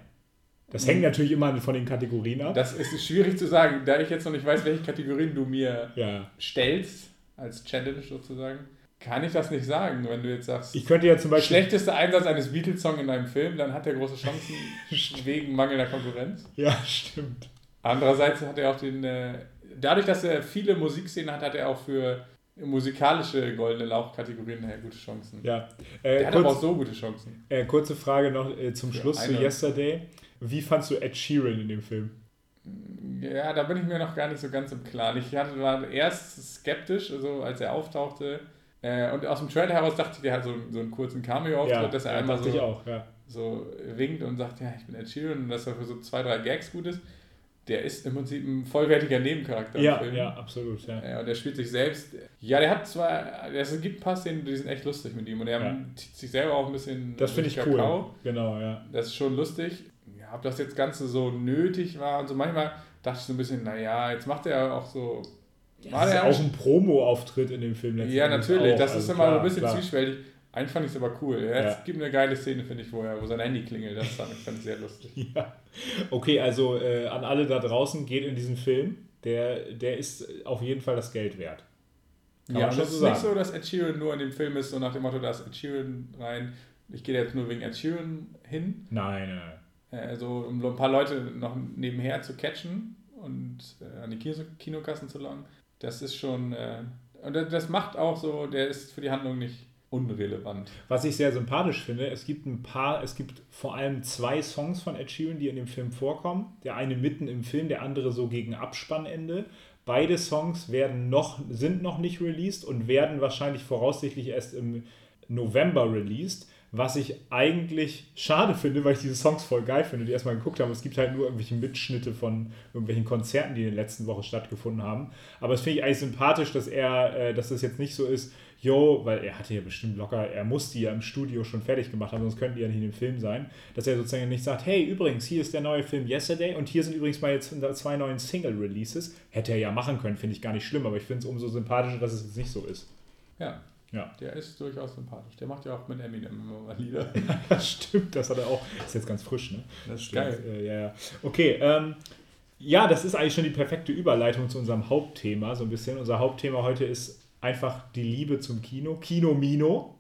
Das hängt natürlich immer von den Kategorien ab. Das ist schwierig zu sagen, da ich jetzt noch nicht weiß, welche Kategorien du mir ja. stellst, als Challenge sozusagen, kann ich das nicht sagen. Wenn du jetzt sagst, Ich könnte ja zum Beispiel. schlechtester Einsatz eines Beatles-Songs in einem Film, dann hat er große Chancen [LAUGHS] wegen mangelnder Konkurrenz. Ja, stimmt. Andererseits hat er auch den, äh, dadurch, dass er viele Musikszenen hat, hat er auch für musikalische goldene Lauch-Kategorien nachher gute Chancen. Ja. Äh, Der hat aber auch kurz, so gute Chancen. äh, kurze Frage noch äh, zum Für Schluss zu Yesterday. Wie fandst du Ed Sheeran in dem Film? Ja, da bin ich mir noch gar nicht so ganz im Klaren. Ich hatte, war erst skeptisch, also als er auftauchte. Äh, und aus dem Trailer heraus dachte ich, der hat so, so einen kurzen Cameo-Auftritt, dass er ja, einmal so, auch, ja. so winkt und sagt, ja, ich bin Ed Sheeran und dass er für so zwei, drei Gags gut ist. Der ist im Prinzip ein vollwertiger Nebencharakter Ja, im Film. ja, absolut, ja. Ja, und der spielt sich selbst. Ja, der hat zwar. Es gibt ein paar Szenen, die sind echt lustig mit ihm. Und er Ja. zieht sich selber auch ein bisschen. Das finde ich cool. Kakao. Genau, ja. Das ist schon lustig. Ja, ob das jetzt Ganze so nötig war und so. Manchmal dachte ich so ein bisschen, naja, jetzt macht er auch so. War Das ist der auch ein Promo-Auftritt in dem Film. Ja, natürlich. auch. Das ist Also immer so ein bisschen klar. zwiespältig. Eigentlich fand ich es aber cool. Ja, Ja. Es gibt eine geile Szene, finde ich, wo, er, wo sein Handy klingelt. Das fand ich, sehr lustig. [LAUGHS] Ja. Okay, also äh, an alle da draußen, geht in diesen Film. Der, der ist auf jeden Fall das Geld wert. Kann ja, und es ist sagen. nicht so, dass Ed Sheeran nur in dem Film ist, so nach dem Motto, da ist Ed Sheeran rein. Ich gehe jetzt nur wegen Ed Sheeran hin. Nein, nein, nein. Also, um ein paar Leute noch nebenher zu catchen und äh, an die Kino Kinokassen zu locken. Das ist schon. Äh, und das macht auch so, der ist für die Handlung nicht unrelevant. Was ich sehr sympathisch finde, es gibt ein paar, es gibt vor allem zwei Songs von Ed Sheeran, die in dem Film vorkommen. Der eine mitten im Film, der andere so gegen Abspannende. Beide Songs werden noch, sind noch nicht released und werden wahrscheinlich voraussichtlich erst im November released. Was ich eigentlich schade finde, weil ich diese Songs voll geil finde, die erstmal geguckt haben. Es gibt halt nur irgendwelche Mitschnitte von irgendwelchen Konzerten, die in der letzten Woche stattgefunden haben. Aber es finde ich eigentlich sympathisch, dass er, äh, dass das jetzt nicht so ist, yo, weil er hatte ja bestimmt locker, er muss die ja im Studio schon fertig gemacht haben, sonst könnten die ja nicht in dem Film sein, dass er sozusagen nicht sagt, hey, übrigens, hier ist der neue Film Yesterday und hier sind übrigens mal jetzt zwei neuen Single-Releases. Hätte er ja machen können, finde ich gar nicht schlimm, aber ich finde es umso sympathischer, dass es jetzt nicht so ist. Ja. Ja. Der ist durchaus sympathisch. Der macht ja auch mit Eminem immer mal Lieder. [LAUGHS] das stimmt, das hat er auch. Ist jetzt ganz frisch, ne? Das ist geil. Äh, ja, ja. Okay, ähm, ja, das ist eigentlich schon die perfekte Überleitung zu unserem Hauptthema, so ein bisschen. Unser Hauptthema heute ist einfach die Liebe zum Kino. Kino Mino,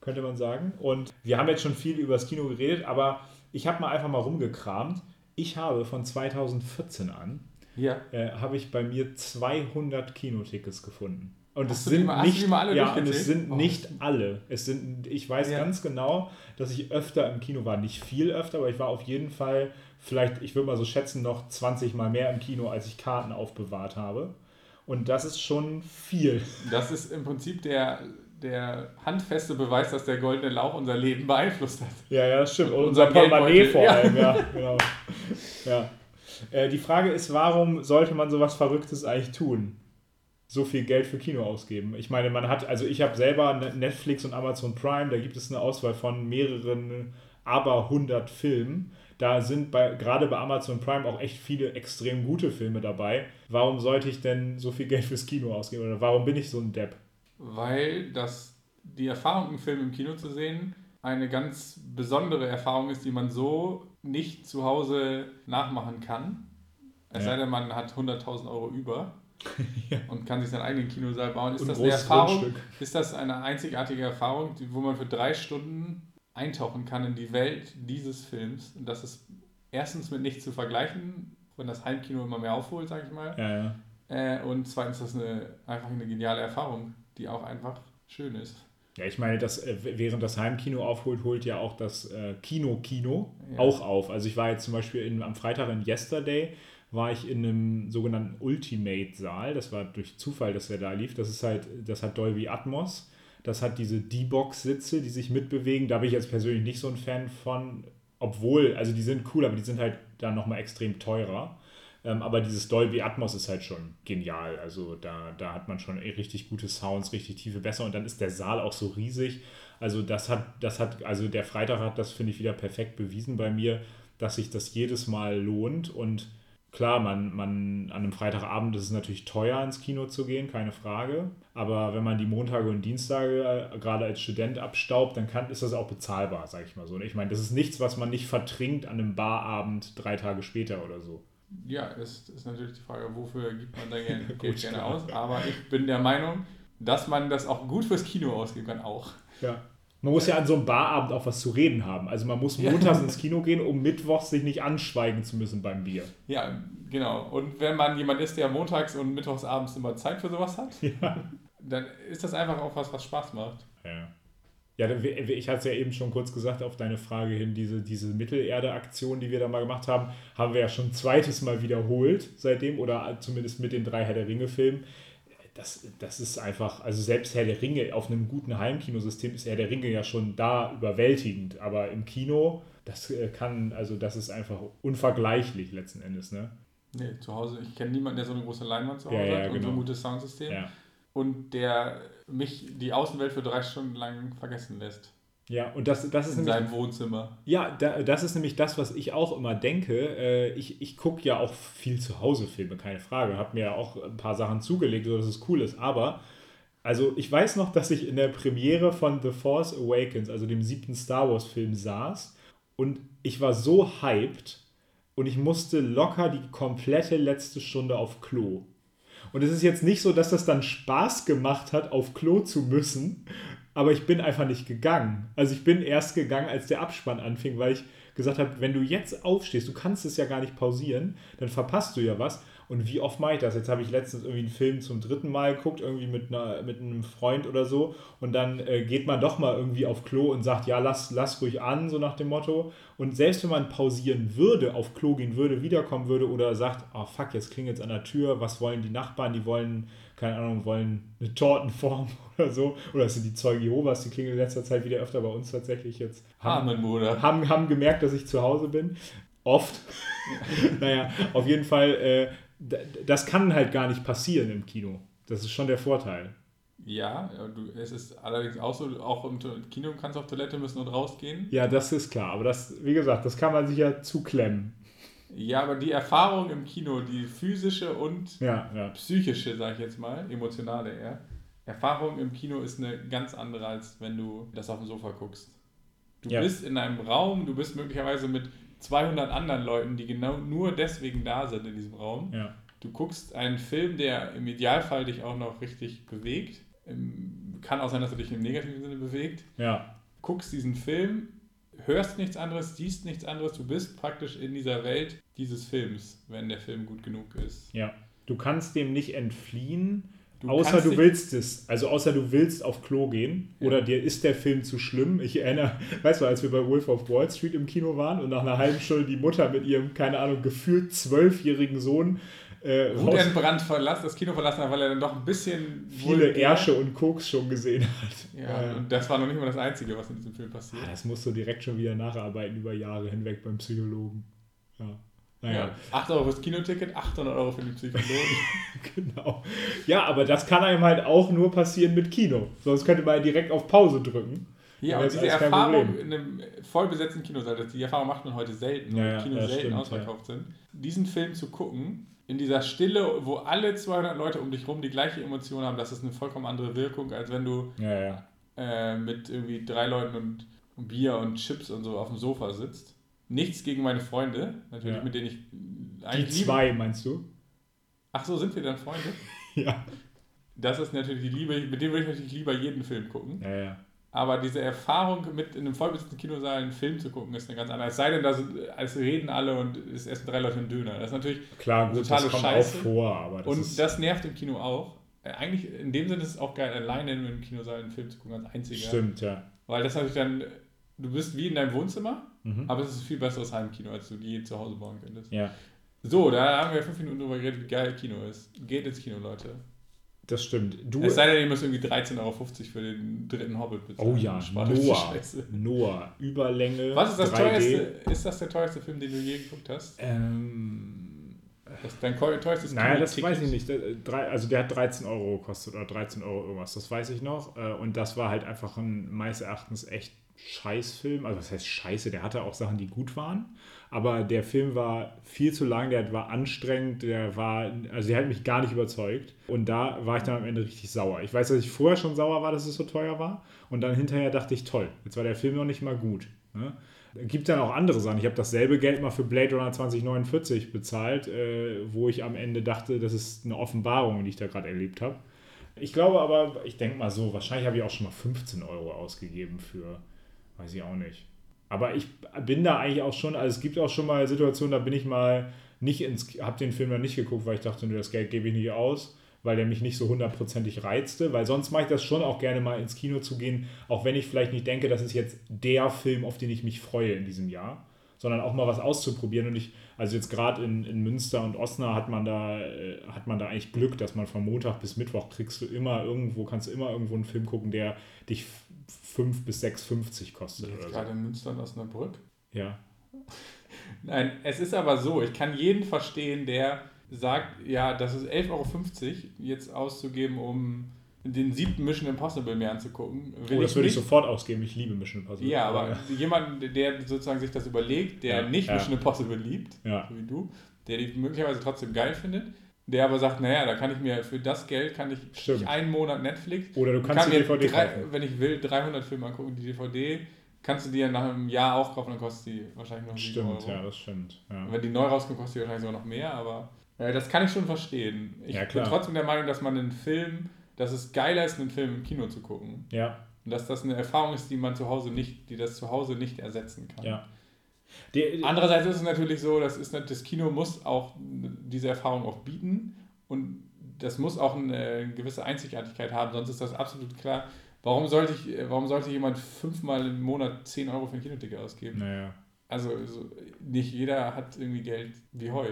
könnte man sagen. Und wir haben jetzt schon viel über das Kino geredet, aber ich habe mal einfach mal rumgekramt. Ich habe von 2014 an, ja. äh, habe ich bei mir 200 Kinotickets gefunden. Und es sind mal, nicht, ja, und es sind oh. nicht alle. Es sind, ich weiß ja. ganz genau, dass ich öfter im Kino war. Nicht viel öfter, aber ich war auf jeden Fall vielleicht, ich würde mal so schätzen, noch 20 Mal mehr im Kino, als ich Karten aufbewahrt habe. Und das ist schon viel. Das ist im Prinzip der, der handfeste Beweis, dass der goldene Lauch unser Leben beeinflusst hat. Ja, ja, stimmt. Und unser, unser Portemonnaie vor allem, ja. ja [LAUGHS] genau. Ja. Äh, die Frage ist, warum sollte man sowas Verrücktes eigentlich tun? So viel Geld für Kino ausgeben. Ich meine, man hat, also ich habe selber Netflix und Amazon Prime, da gibt es eine Auswahl von mehreren, aber 100 Filmen da sind bei, gerade bei Amazon Prime auch echt viele extrem gute Filme dabei. Warum sollte ich denn so viel Geld fürs Kino ausgeben? Oder warum bin ich so ein Depp? Weil das, die Erfahrung, einen Film im Kino zu sehen, eine ganz besondere Erfahrung ist, die man so nicht zu Hause nachmachen kann. Es ja. sei denn, man hat 100.000 Euro über [LAUGHS] ja. und kann sich seinen eigenen Kinosaal bauen. Ist und das eine Erfahrung? Grundstück. Ist das eine einzigartige Erfahrung, wo man für drei Stunden eintauchen kann in die Welt dieses Films. Und das ist erstens mit nichts zu vergleichen, wenn das Heimkino immer mehr aufholt, sag ich mal. Ja, ja. Äh, und zweitens ist das eine, einfach eine geniale Erfahrung, die auch einfach schön ist. Ja, ich meine, das, äh, während das Heimkino aufholt, holt ja auch das äh, Kino-Kino ja. auch auf. Also ich war jetzt zum Beispiel in, am Freitag in Yesterday, war ich in einem sogenannten Ultimate-Saal. Das war durch Zufall, dass er da lief. Das ist halt, das hat Dolby Atmos. Das hat diese D-Box-Sitze, die sich mitbewegen. Da bin ich jetzt persönlich nicht so ein Fan von. Obwohl, also die sind cool, aber die sind halt dann nochmal extrem teurer. Ähm, aber dieses Dolby Atmos ist halt schon genial. Also da, da hat man schon richtig gute Sounds, richtig tiefe Bässe und dann ist der Saal auch so riesig. Also das hat, das hat, also der Freitag hat das, finde ich, wieder perfekt bewiesen bei mir, dass sich das jedes Mal lohnt und Klar, man, man, an einem Freitagabend ist es natürlich teuer, ins Kino zu gehen, keine Frage. Aber wenn man die Montage und Dienstage äh, gerade als Student abstaubt, dann kann, ist das auch bezahlbar, sage ich mal so. Ich meine, das ist nichts, was man nicht vertrinkt an einem Barabend drei Tage später oder so. Ja, ist, ist natürlich die Frage, wofür gibt man da [LAUGHS] Geld, Geld gerne aus. Aber ich bin der Meinung, dass man das auch gut fürs Kino ausgeben kann, auch. Ja. Man muss ja an so einem Barabend auch was zu reden haben. Also man muss montags ins Kino gehen, um mittwochs sich nicht anschweigen zu müssen beim Bier. Ja, genau. Und wenn man jemand ist, der montags und mittwochs abends immer Zeit für sowas hat, ja. dann ist das einfach auch was, was Spaß macht. Ja. Ja, ich hatte es ja eben schon kurz gesagt auf deine Frage hin, diese, diese Mittelerde-Aktion, die wir da mal gemacht haben, haben wir ja schon ein zweites Mal wiederholt seitdem oder zumindest mit den drei Herr der Ringe-Filmen das, das ist einfach, also selbst Herr der Ringe auf einem guten Heimkinosystem ist Herr der Ringe ja schon da überwältigend, aber im Kino, das äh, kann, also das ist einfach unvergleichlich letzten Endes, ne? Nee, zu Hause, ich kenne niemanden, der so eine große Leinwand zu Hause ja, ja, hat und genau. so ein gutes Soundsystem ja. und der mich die Außenwelt für drei Stunden lang vergessen lässt. Ja, und das, das ist in nämlich. seinem Wohnzimmer. Ja, da, das ist nämlich das, was ich auch immer denke. Äh, ich ich gucke ja auch viel zu Hause Filme, keine Frage. Habe mir ja auch ein paar Sachen zugelegt, sodass es cool ist. Aber, also ich weiß noch, dass ich in der Premiere von The Force Awakens, also dem siebten Star Wars-Film, saß und ich war so hyped und ich musste locker die komplette letzte Stunde auf Klo. Und es ist jetzt nicht so, dass das dann Spaß gemacht hat, auf Klo zu müssen, aber ich bin einfach nicht gegangen. Also ich bin erst gegangen, als der Abspann anfing, weil ich gesagt habe, wenn du jetzt aufstehst, du kannst es ja gar nicht pausieren, dann verpasst du ja was. Und wie oft mache ich das? Jetzt habe ich letztens irgendwie einen Film zum dritten Mal geguckt, irgendwie mit, einer, mit einem Freund oder so. Und dann äh, geht man doch mal irgendwie auf Klo und sagt, ja, lass, lass ruhig an, so nach dem Motto. Und selbst wenn man pausieren würde, auf Klo gehen würde, wiederkommen würde oder sagt, oh fuck, jetzt klingelt es an der Tür, was wollen die Nachbarn? Die wollen, keine Ahnung, wollen eine Tortenform [LAUGHS] oder so. Oder es sind die Zeugen Jehovas, die klingeln in letzter Zeit wieder öfter bei uns tatsächlich jetzt. Haben, Amen, Bruder. Haben, haben gemerkt, dass ich zu Hause bin. Oft. [LAUGHS] naja, auf jeden Fall, äh, das kann halt gar nicht passieren im Kino. Das ist schon der Vorteil. Ja, du, es ist allerdings auch so, auch im Kino kannst du auf Toilette müssen und rausgehen. Ja, das ist klar. Aber das, wie gesagt, das kann man sich ja zuklemmen. Ja, aber die Erfahrung im Kino, die physische und ja, ja. psychische, sag ich jetzt mal, emotionale eher, Erfahrung im Kino ist eine ganz andere, als wenn du das auf dem Sofa guckst. Du ja. bist in einem Raum, du bist möglicherweise mit 200 anderen Leuten, die genau nur deswegen da sind in diesem Raum. Du guckst einen Film, der im Idealfall dich auch noch richtig bewegt. Kann auch sein, dass er dich im negativen Sinne bewegt. Ja. Guckst diesen Film, hörst nichts anderes, siehst nichts anderes. Du bist praktisch in dieser Welt dieses Films, wenn der Film gut genug ist. Ja. Du kannst dem nicht entfliehen Du außer du willst es. Also außer du willst auf Klo gehen ja. oder dir ist der Film zu schlimm. Ich erinnere, [LAUGHS] weißt du, als wir bei Wolf of Wall Street im Kino waren und nach einer halben Stunde die Mutter mit ihrem, keine Ahnung, gefühlt zwölfjährigen Sohn äh, Wutentbrannt verlassen, das Kino verlassen hat, weil er dann doch ein bisschen viele Ärsche und Koks schon gesehen hat. Ja, ja, und das war noch nicht mal das Einzige, was in diesem Film passiert. Ah, das musst du direkt schon wieder nacharbeiten über Jahre hinweg beim Psychologen. Ja. Naja. Ja, 8 Euro fürs Kinoticket, 800 Euro für den Psychologen. [LAUGHS] genau. Ja, aber das kann einem halt auch nur passieren mit Kino. Sonst könnte man direkt auf Pause drücken. Ja, und diese Erfahrung in einem vollbesetzten Kinosaal, die Erfahrung macht man heute selten, ja, weil Kinos ja, selten stimmt, ausverkauft sind. Diesen Film zu gucken, in dieser Stille, wo alle 200 Leute um dich rum die gleiche Emotion haben, das ist eine vollkommen andere Wirkung, als wenn du äh, mit irgendwie drei Leuten und Bier und Chips und so auf dem Sofa sitzt Nichts gegen meine Freunde, natürlich, ja. mit denen ich eigentlich. Die zwei, liebe. meinst du? Ach so, sind wir dann Freunde? [LAUGHS] ja. Das ist natürlich die Liebe, mit denen würde ich natürlich lieber jeden Film gucken. Ja, ja. Aber diese Erfahrung, mit in einem vollbesetzten Kinosaal einen Film zu gucken, ist eine ganz andere. Es sei denn, da es reden alle und es essen drei Leute einen Döner. Das ist natürlich Klar, gut, totale das kommt Scheiße. Auch vor, aber das und das nervt im Kino auch. Äh, eigentlich, in dem Sinne ist es auch geil, alleine in einem Kinosaal einen Film zu gucken, als einziger. Stimmt, ja. Weil das natürlich dann, du bist wie in deinem Wohnzimmer Mhm. Aber es ist ein viel besseres Heimkino, als du je zu Hause bauen könntest. Ja. So, da haben wir fünf Minuten drüber geredet, wie geil Kino ist. Geht ins Kino, Leute. Das stimmt. Du, es sei denn, ihr müsst irgendwie 13,50 Euro für den dritten Hobbit bezahlen. Oh ja, Noah. Noah. Überlänge. Was ist das 3D. teuerste? Ist das der teuerste Film, den du je geguckt hast? Ähm. Das dein teuerstes Naja, das weiß ich nicht. Also der hat 13 Euro gekostet oder 13 Euro irgendwas, das weiß ich noch. Äh, und das war halt einfach ein meines Erachtens echt Scheißfilm. Also was heißt Scheiße, der hatte auch Sachen, die gut waren. Aber der Film war viel zu lang, der war anstrengend, der war, also der hat mich gar nicht überzeugt. Und da war ich dann am Ende richtig sauer. Ich weiß, dass ich vorher schon sauer war, dass es so teuer war. Und dann hinterher dachte ich, toll, jetzt war der Film noch nicht mal gut. Ne? Gibt dann auch andere Sachen. Ich habe dasselbe Geld mal für Blade Runner 2049 bezahlt, äh, wo ich am Ende dachte, das ist eine Offenbarung, die ich da gerade erlebt habe. Ich glaube aber, ich denke mal so, wahrscheinlich habe ich auch schon mal 15 Euro ausgegeben für Weiß ich auch nicht. Aber ich bin da eigentlich auch schon, also es gibt auch schon mal Situationen, da bin ich mal nicht ins, habe den Film dann nicht geguckt, weil ich dachte, das Geld gebe ich nicht aus, weil der mich nicht so hundertprozentig reizte, weil sonst mache ich das schon auch gerne mal ins Kino zu gehen, auch wenn ich vielleicht nicht denke, das ist jetzt der Film, auf den ich mich freue in diesem Jahr, sondern auch mal was auszuprobieren. Und ich, also jetzt gerade in, in Münster und Osnabrück hat man da, äh, hat man da eigentlich Glück, dass man von Montag bis Mittwoch kriegst du immer irgendwo, kannst du immer irgendwo einen Film gucken, der dich 5 bis 6,50 kostet. Jetzt gerade so. in Münster und Osnabrück? Ja. [LAUGHS] Nein, es ist aber so, ich kann jeden verstehen, der sagt, ja, das ist 11,50 Euro jetzt auszugeben, um den siebten Mission Impossible mir anzugucken. Will oh, das würde ich sofort ausgeben. Ich liebe Mission Impossible. Ja, aber ja. jemand, der sozusagen sich das überlegt, der ja, nicht ja. Mission Impossible liebt, so wie du, der die möglicherweise trotzdem geil findet, der aber sagt, naja, da kann ich mir für das Geld kann ich Stimmt. einen Monat Netflix. Oder du kannst kann die DVD drei, Wenn ich will, 300 Filme angucken. Die DVD kannst du die ja nach einem Jahr auch kaufen, dann kostet die wahrscheinlich noch Stimmt, Euro. ja, das stimmt. Ja. Wenn die neu rauskommt, kostet die wahrscheinlich sogar noch mehr, aber äh, das kann ich schon verstehen. Ich ja, bin trotzdem der Meinung, dass man einen Film, dass es geiler ist, einen Film im Kino zu gucken. Ja. Und dass das eine Erfahrung ist, die man zu Hause nicht, die das zu Hause nicht ersetzen kann. Ja. Die, Andererseits ist es natürlich so, das, ist, das Kino muss auch diese Erfahrung auch bieten und das muss auch eine gewisse Einzigartigkeit haben, sonst ist das absolut klar. Warum sollte, ich, warum sollte jemand fünfmal im Monat 10 Euro für ein Kinoticket ausgeben? Naja. Also, also nicht jeder hat irgendwie Geld wie Heu.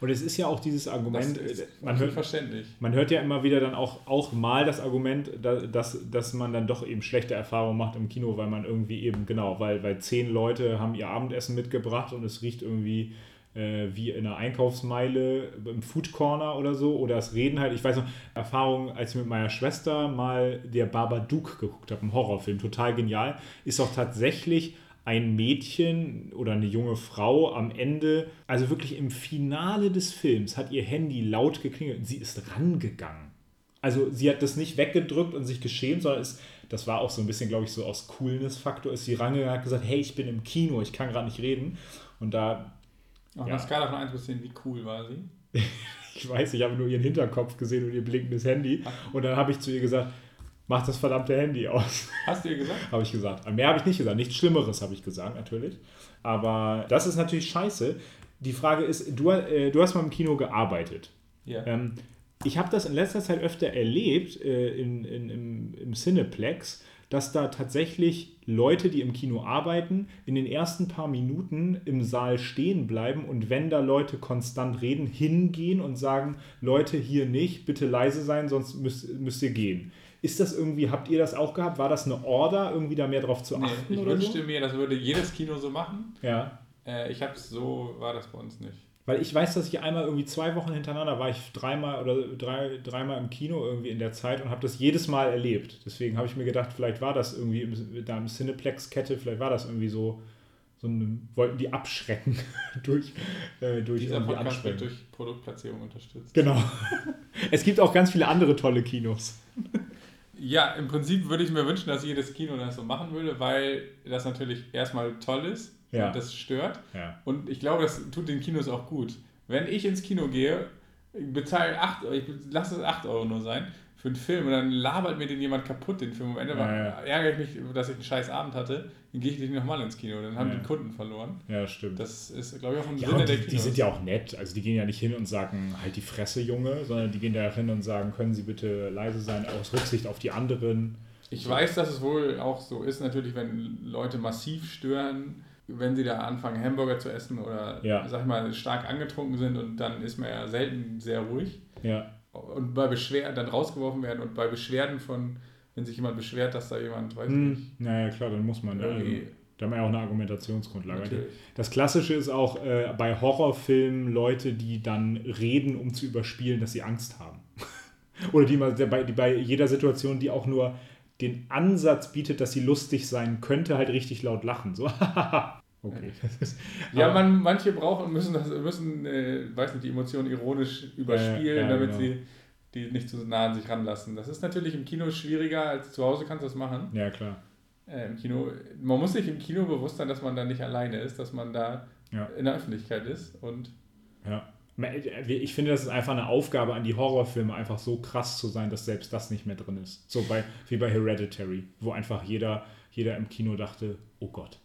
Und es ist ja auch dieses Argument, man hört, verständlich. man hört ja immer wieder dann auch, auch mal das Argument, dass, dass man dann doch eben schlechte Erfahrungen macht im Kino, weil man irgendwie eben, genau, weil, weil zehn Leute haben ihr Abendessen mitgebracht und es riecht irgendwie äh, wie in einer Einkaufsmeile im Food Corner oder so. Oder es reden halt, ich weiß noch, Erfahrung, als ich mit meiner Schwester mal der Babadook geguckt habe, einen Horrorfilm, total genial, ist auch tatsächlich ein Mädchen oder eine junge Frau am Ende, also wirklich im Finale des Films, hat ihr Handy laut geklingelt und sie ist rangegangen. Also sie hat das nicht weggedrückt und sich geschämt, sondern ist, das war auch so ein bisschen, glaube ich, so aus Coolness-Faktor, ist sie rangegangen und hat gesagt, hey, ich bin im Kino, ich kann gerade nicht reden. Und da auf ja. einer Skala von 1 bis 10, wie cool war sie? [LAUGHS] ich weiß, ich habe nur ihren Hinterkopf gesehen und ihr blinkendes Handy. Und dann habe ich zu ihr gesagt, mach das verdammte Handy aus. Hast du ihr gesagt? habe ich gesagt. Mehr habe ich nicht gesagt. Nichts Schlimmeres habe ich gesagt, natürlich. Aber das ist natürlich scheiße. Die Frage ist, du, äh, du hast mal im Kino gearbeitet. Ja. Ähm, ich habe das in letzter Zeit öfter erlebt äh, in, in, im, im Cineplex, dass da tatsächlich Leute, die im Kino arbeiten, in den ersten paar Minuten im Saal stehen bleiben und wenn da Leute konstant reden, hingehen und sagen, Leute, hier nicht, bitte leise sein, sonst müsst, müsst ihr gehen. Ist das irgendwie, habt ihr das auch gehabt? War das eine Order, irgendwie da mehr drauf zu achten? Nee, ich wünschte so? mir, das würde jedes Kino so machen. Ja. Äh, ich habe so, war das bei uns nicht. Weil ich weiß, dass ich einmal irgendwie zwei Wochen hintereinander war ich dreimal oder drei, dreimal im Kino irgendwie in der Zeit und habe das jedes Mal erlebt. Deswegen habe ich mir gedacht, vielleicht war das irgendwie im, da im Cineplex-Kette, vielleicht war das irgendwie so, so eine, wollten die abschrecken [LAUGHS] durch, äh, durch Dieser irgendwie Podcast wird durch Produktplatzierung unterstützt. Genau. [LAUGHS] es gibt auch ganz viele andere tolle Kinos. [LAUGHS] Ja, im Prinzip würde ich mir wünschen, dass jedes Kino das so machen würde, weil das natürlich erstmal toll ist ja. und das stört. Ja. Und ich glaube, das tut den Kinos auch gut. Wenn ich ins Kino gehe, bezahle 8 Euro, ich lasse es 8 Euro nur sein, für einen Film und dann labert mir den jemand kaputt, den Film. Am Ende ja, ja. ärgere ich mich, dass ich einen scheiß Abend hatte, dann gehe ich nicht nochmal ins Kino. Dann haben ja. die Kunden verloren. Ja, stimmt. Das ist, glaube ich, auch ein ja, Sinne der Kinos. Die sind ja auch nett. Also die gehen ja nicht hin und sagen, halt die Fresse, Junge, sondern die gehen da hin und sagen, können Sie bitte leise sein, aus Rücksicht auf die anderen. Ich weiß, dass es wohl auch so ist, natürlich, wenn Leute massiv stören, wenn sie da anfangen, Hamburger zu essen oder, ja. sag ich mal, stark angetrunken sind und dann ist man ja selten sehr ruhig. Ja. Und bei Beschwerden dann rausgeworfen werden und bei Beschwerden von, wenn sich jemand beschwert, dass da jemand, weiß hm. nicht. Naja, klar, dann muss man. Also, da haben wir ja auch eine Argumentationsgrundlage. Natürlich. Das Klassische ist auch äh, bei Horrorfilmen Leute, die dann reden, um zu überspielen, dass sie Angst haben. [LAUGHS] Oder die, mal, die bei jeder Situation, die auch nur den Ansatz bietet, dass sie lustig sein könnte, halt richtig laut lachen. So, [LAUGHS] okay. ja, [LAUGHS] man, manche brauchen, müssen, das, müssen äh, weiß nicht, die Emotionen ironisch überspielen, äh, ja, damit genau. sie die nicht zu nah an sich ranlassen. Das ist natürlich im Kino schwieriger als zu Hause kannst du das machen. Ja, klar. Äh, Im Kino, man muss sich im Kino bewusst sein, dass man da nicht alleine ist, dass man da ja. in der Öffentlichkeit ist und ja. Ich finde, das ist einfach eine Aufgabe an die Horrorfilme, einfach so krass zu sein, dass selbst das nicht mehr drin ist. So bei, wie bei Hereditary, wo einfach jeder, jeder im Kino dachte, oh Gott,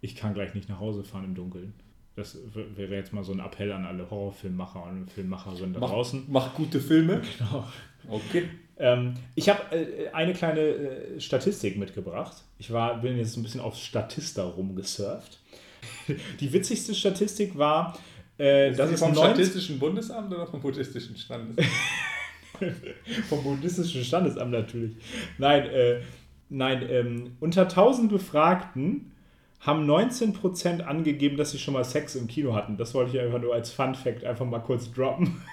ich kann gleich nicht nach Hause fahren im Dunkeln. Das wäre jetzt mal so ein Appell an alle Horrorfilmmacher und Filmmacherinnen da mach, draußen. Mach gute Filme. [LAUGHS] Genau. Okay. Ähm, ich habe äh, eine kleine äh, Statistik mitgebracht. Ich war, bin jetzt ein bisschen auf Statista rumgesurft. [LAUGHS] Die witzigste Statistik war, äh, das ist vom Statistischen Bundesamt oder vom Buddhistischen Standesamt? [LAUGHS] vom Buddhistischen Standesamt natürlich. Nein, äh, nein ähm, unter 1000 Befragten haben 19% angegeben, dass sie schon mal Sex im Kino hatten. Das wollte ich einfach nur als Fun Fact einfach mal kurz droppen. [LAUGHS]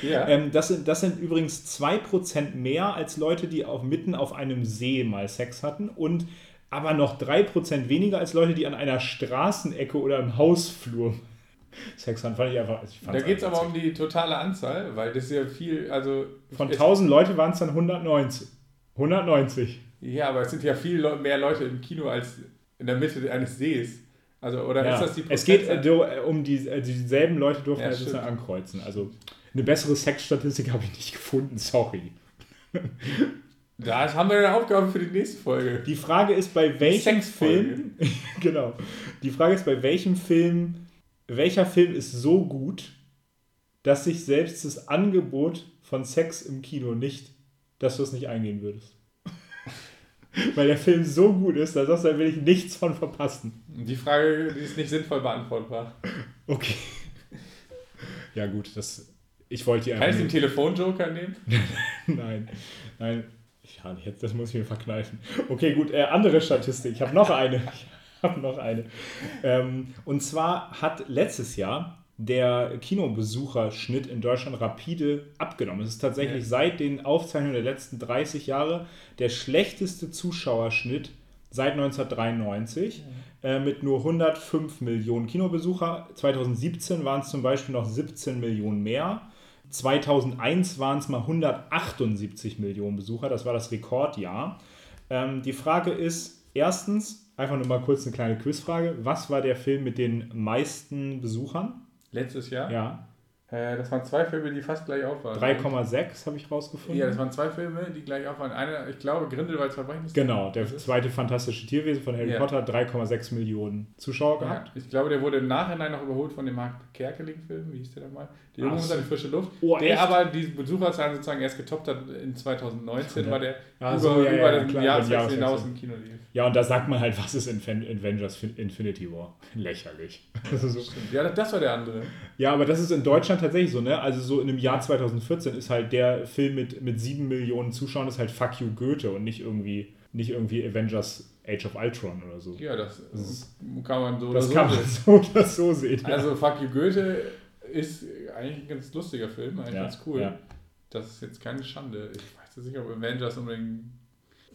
Ja. Ähm, das, sind, das sind übrigens 2% mehr als Leute, die auf, mitten auf einem See mal Sex hatten und aber noch 3% weniger als Leute, die an einer Straßenecke oder im Hausflur [LAUGHS] Sex haben, fand ich einfach. Ich da geht es aber um die totale Anzahl, weil das ist ja viel, also. Von 1000 Leute waren es dann 190. 190. Ja, aber es sind ja viel mehr Leute im Kino als in der Mitte eines Sees. Also, oder ja. ist das die Es geht äh, um die, äh, dieselben Leute durften ja, das ankreuzen. Also eine bessere Sexstatistik [LAUGHS] habe ich nicht gefunden, sorry. [LAUGHS] Das haben wir eine Aufgabe für die nächste Folge. Die Frage ist, bei welchem Film. [LAUGHS] genau. Die Frage ist, bei welchem Film. Welcher Film ist so gut, dass sich selbst das Angebot von Sex im Kino nicht, dass du es nicht eingehen würdest? Weil der Film so gut ist, da sagst du, da will ich nichts von verpassen. Die Frage die ist nicht sinnvoll beantwortbar. Okay. Ja, gut, das. Ich wollte Kann ich den Telefonjoker nehmen? [LAUGHS] nein, nein. Ja, jetzt, das muss ich mir verkneifen. Okay, gut, äh, andere Statistik. Ich habe noch eine. Ich habe noch eine. Ähm, und zwar hat letztes Jahr der Kinobesucherschnitt in Deutschland rapide abgenommen. Es ist tatsächlich ja. seit den Aufzeichnungen der letzten 30 Jahre der schlechteste Zuschauerschnitt seit 1993 ja. äh, mit nur 105 Millionen Kinobesucher. 2017 waren es zum Beispiel noch 17 Millionen mehr. 2001 waren es mal 178 Millionen Besucher, das war das Rekordjahr. Ähm, die Frage ist, erstens, einfach nur mal kurz eine kleine Quizfrage, was war der Film mit den meisten Besuchern? Letztes Jahr? Ja. Äh, das waren zwei Filme, die fast gleich auf waren. 3,6 habe ich rausgefunden. Ja, das waren zwei Filme, die gleich auf waren. Einer, ich glaube, Grindelwalds Verbrechen ist Genau, der zweite fantastische Tierwesen von Harry ja. Potter, 3,6 Millionen Zuschauer gehabt. Ja, ich glaube, der wurde im Nachhinein noch überholt von dem Mark Kerkeling-Film, wie hieß der nochmal? Die Junge unter die frische Luft. Oh, der echt? aber die Besucherzahlen sozusagen erst getoppt hat in 2019, war der über, so, über ja, den Jahreswechsel hinaus im Kino lief. Ja, und da sagt man halt, was ist Avengers Infinity War? [LAUGHS] Lächerlich. [LAUGHS] so. Ja, das war der andere. Ja, aber das ist in Deutschland tatsächlich so, ne? Also so in einem Jahr 2014 ist halt der Film mit, mit 7 Millionen Zuschauern ist halt Fuck You Goethe und nicht irgendwie, nicht irgendwie Avengers Age of Ultron oder so. Ja, das, das kann man so das oder so kann man so oder so sehen. Also Fuck You Goethe ist eigentlich ein ganz lustiger Film, eigentlich ja, ganz cool. Ja. Das ist jetzt keine Schande. Ich weiß jetzt nicht, ob Avengers unbedingt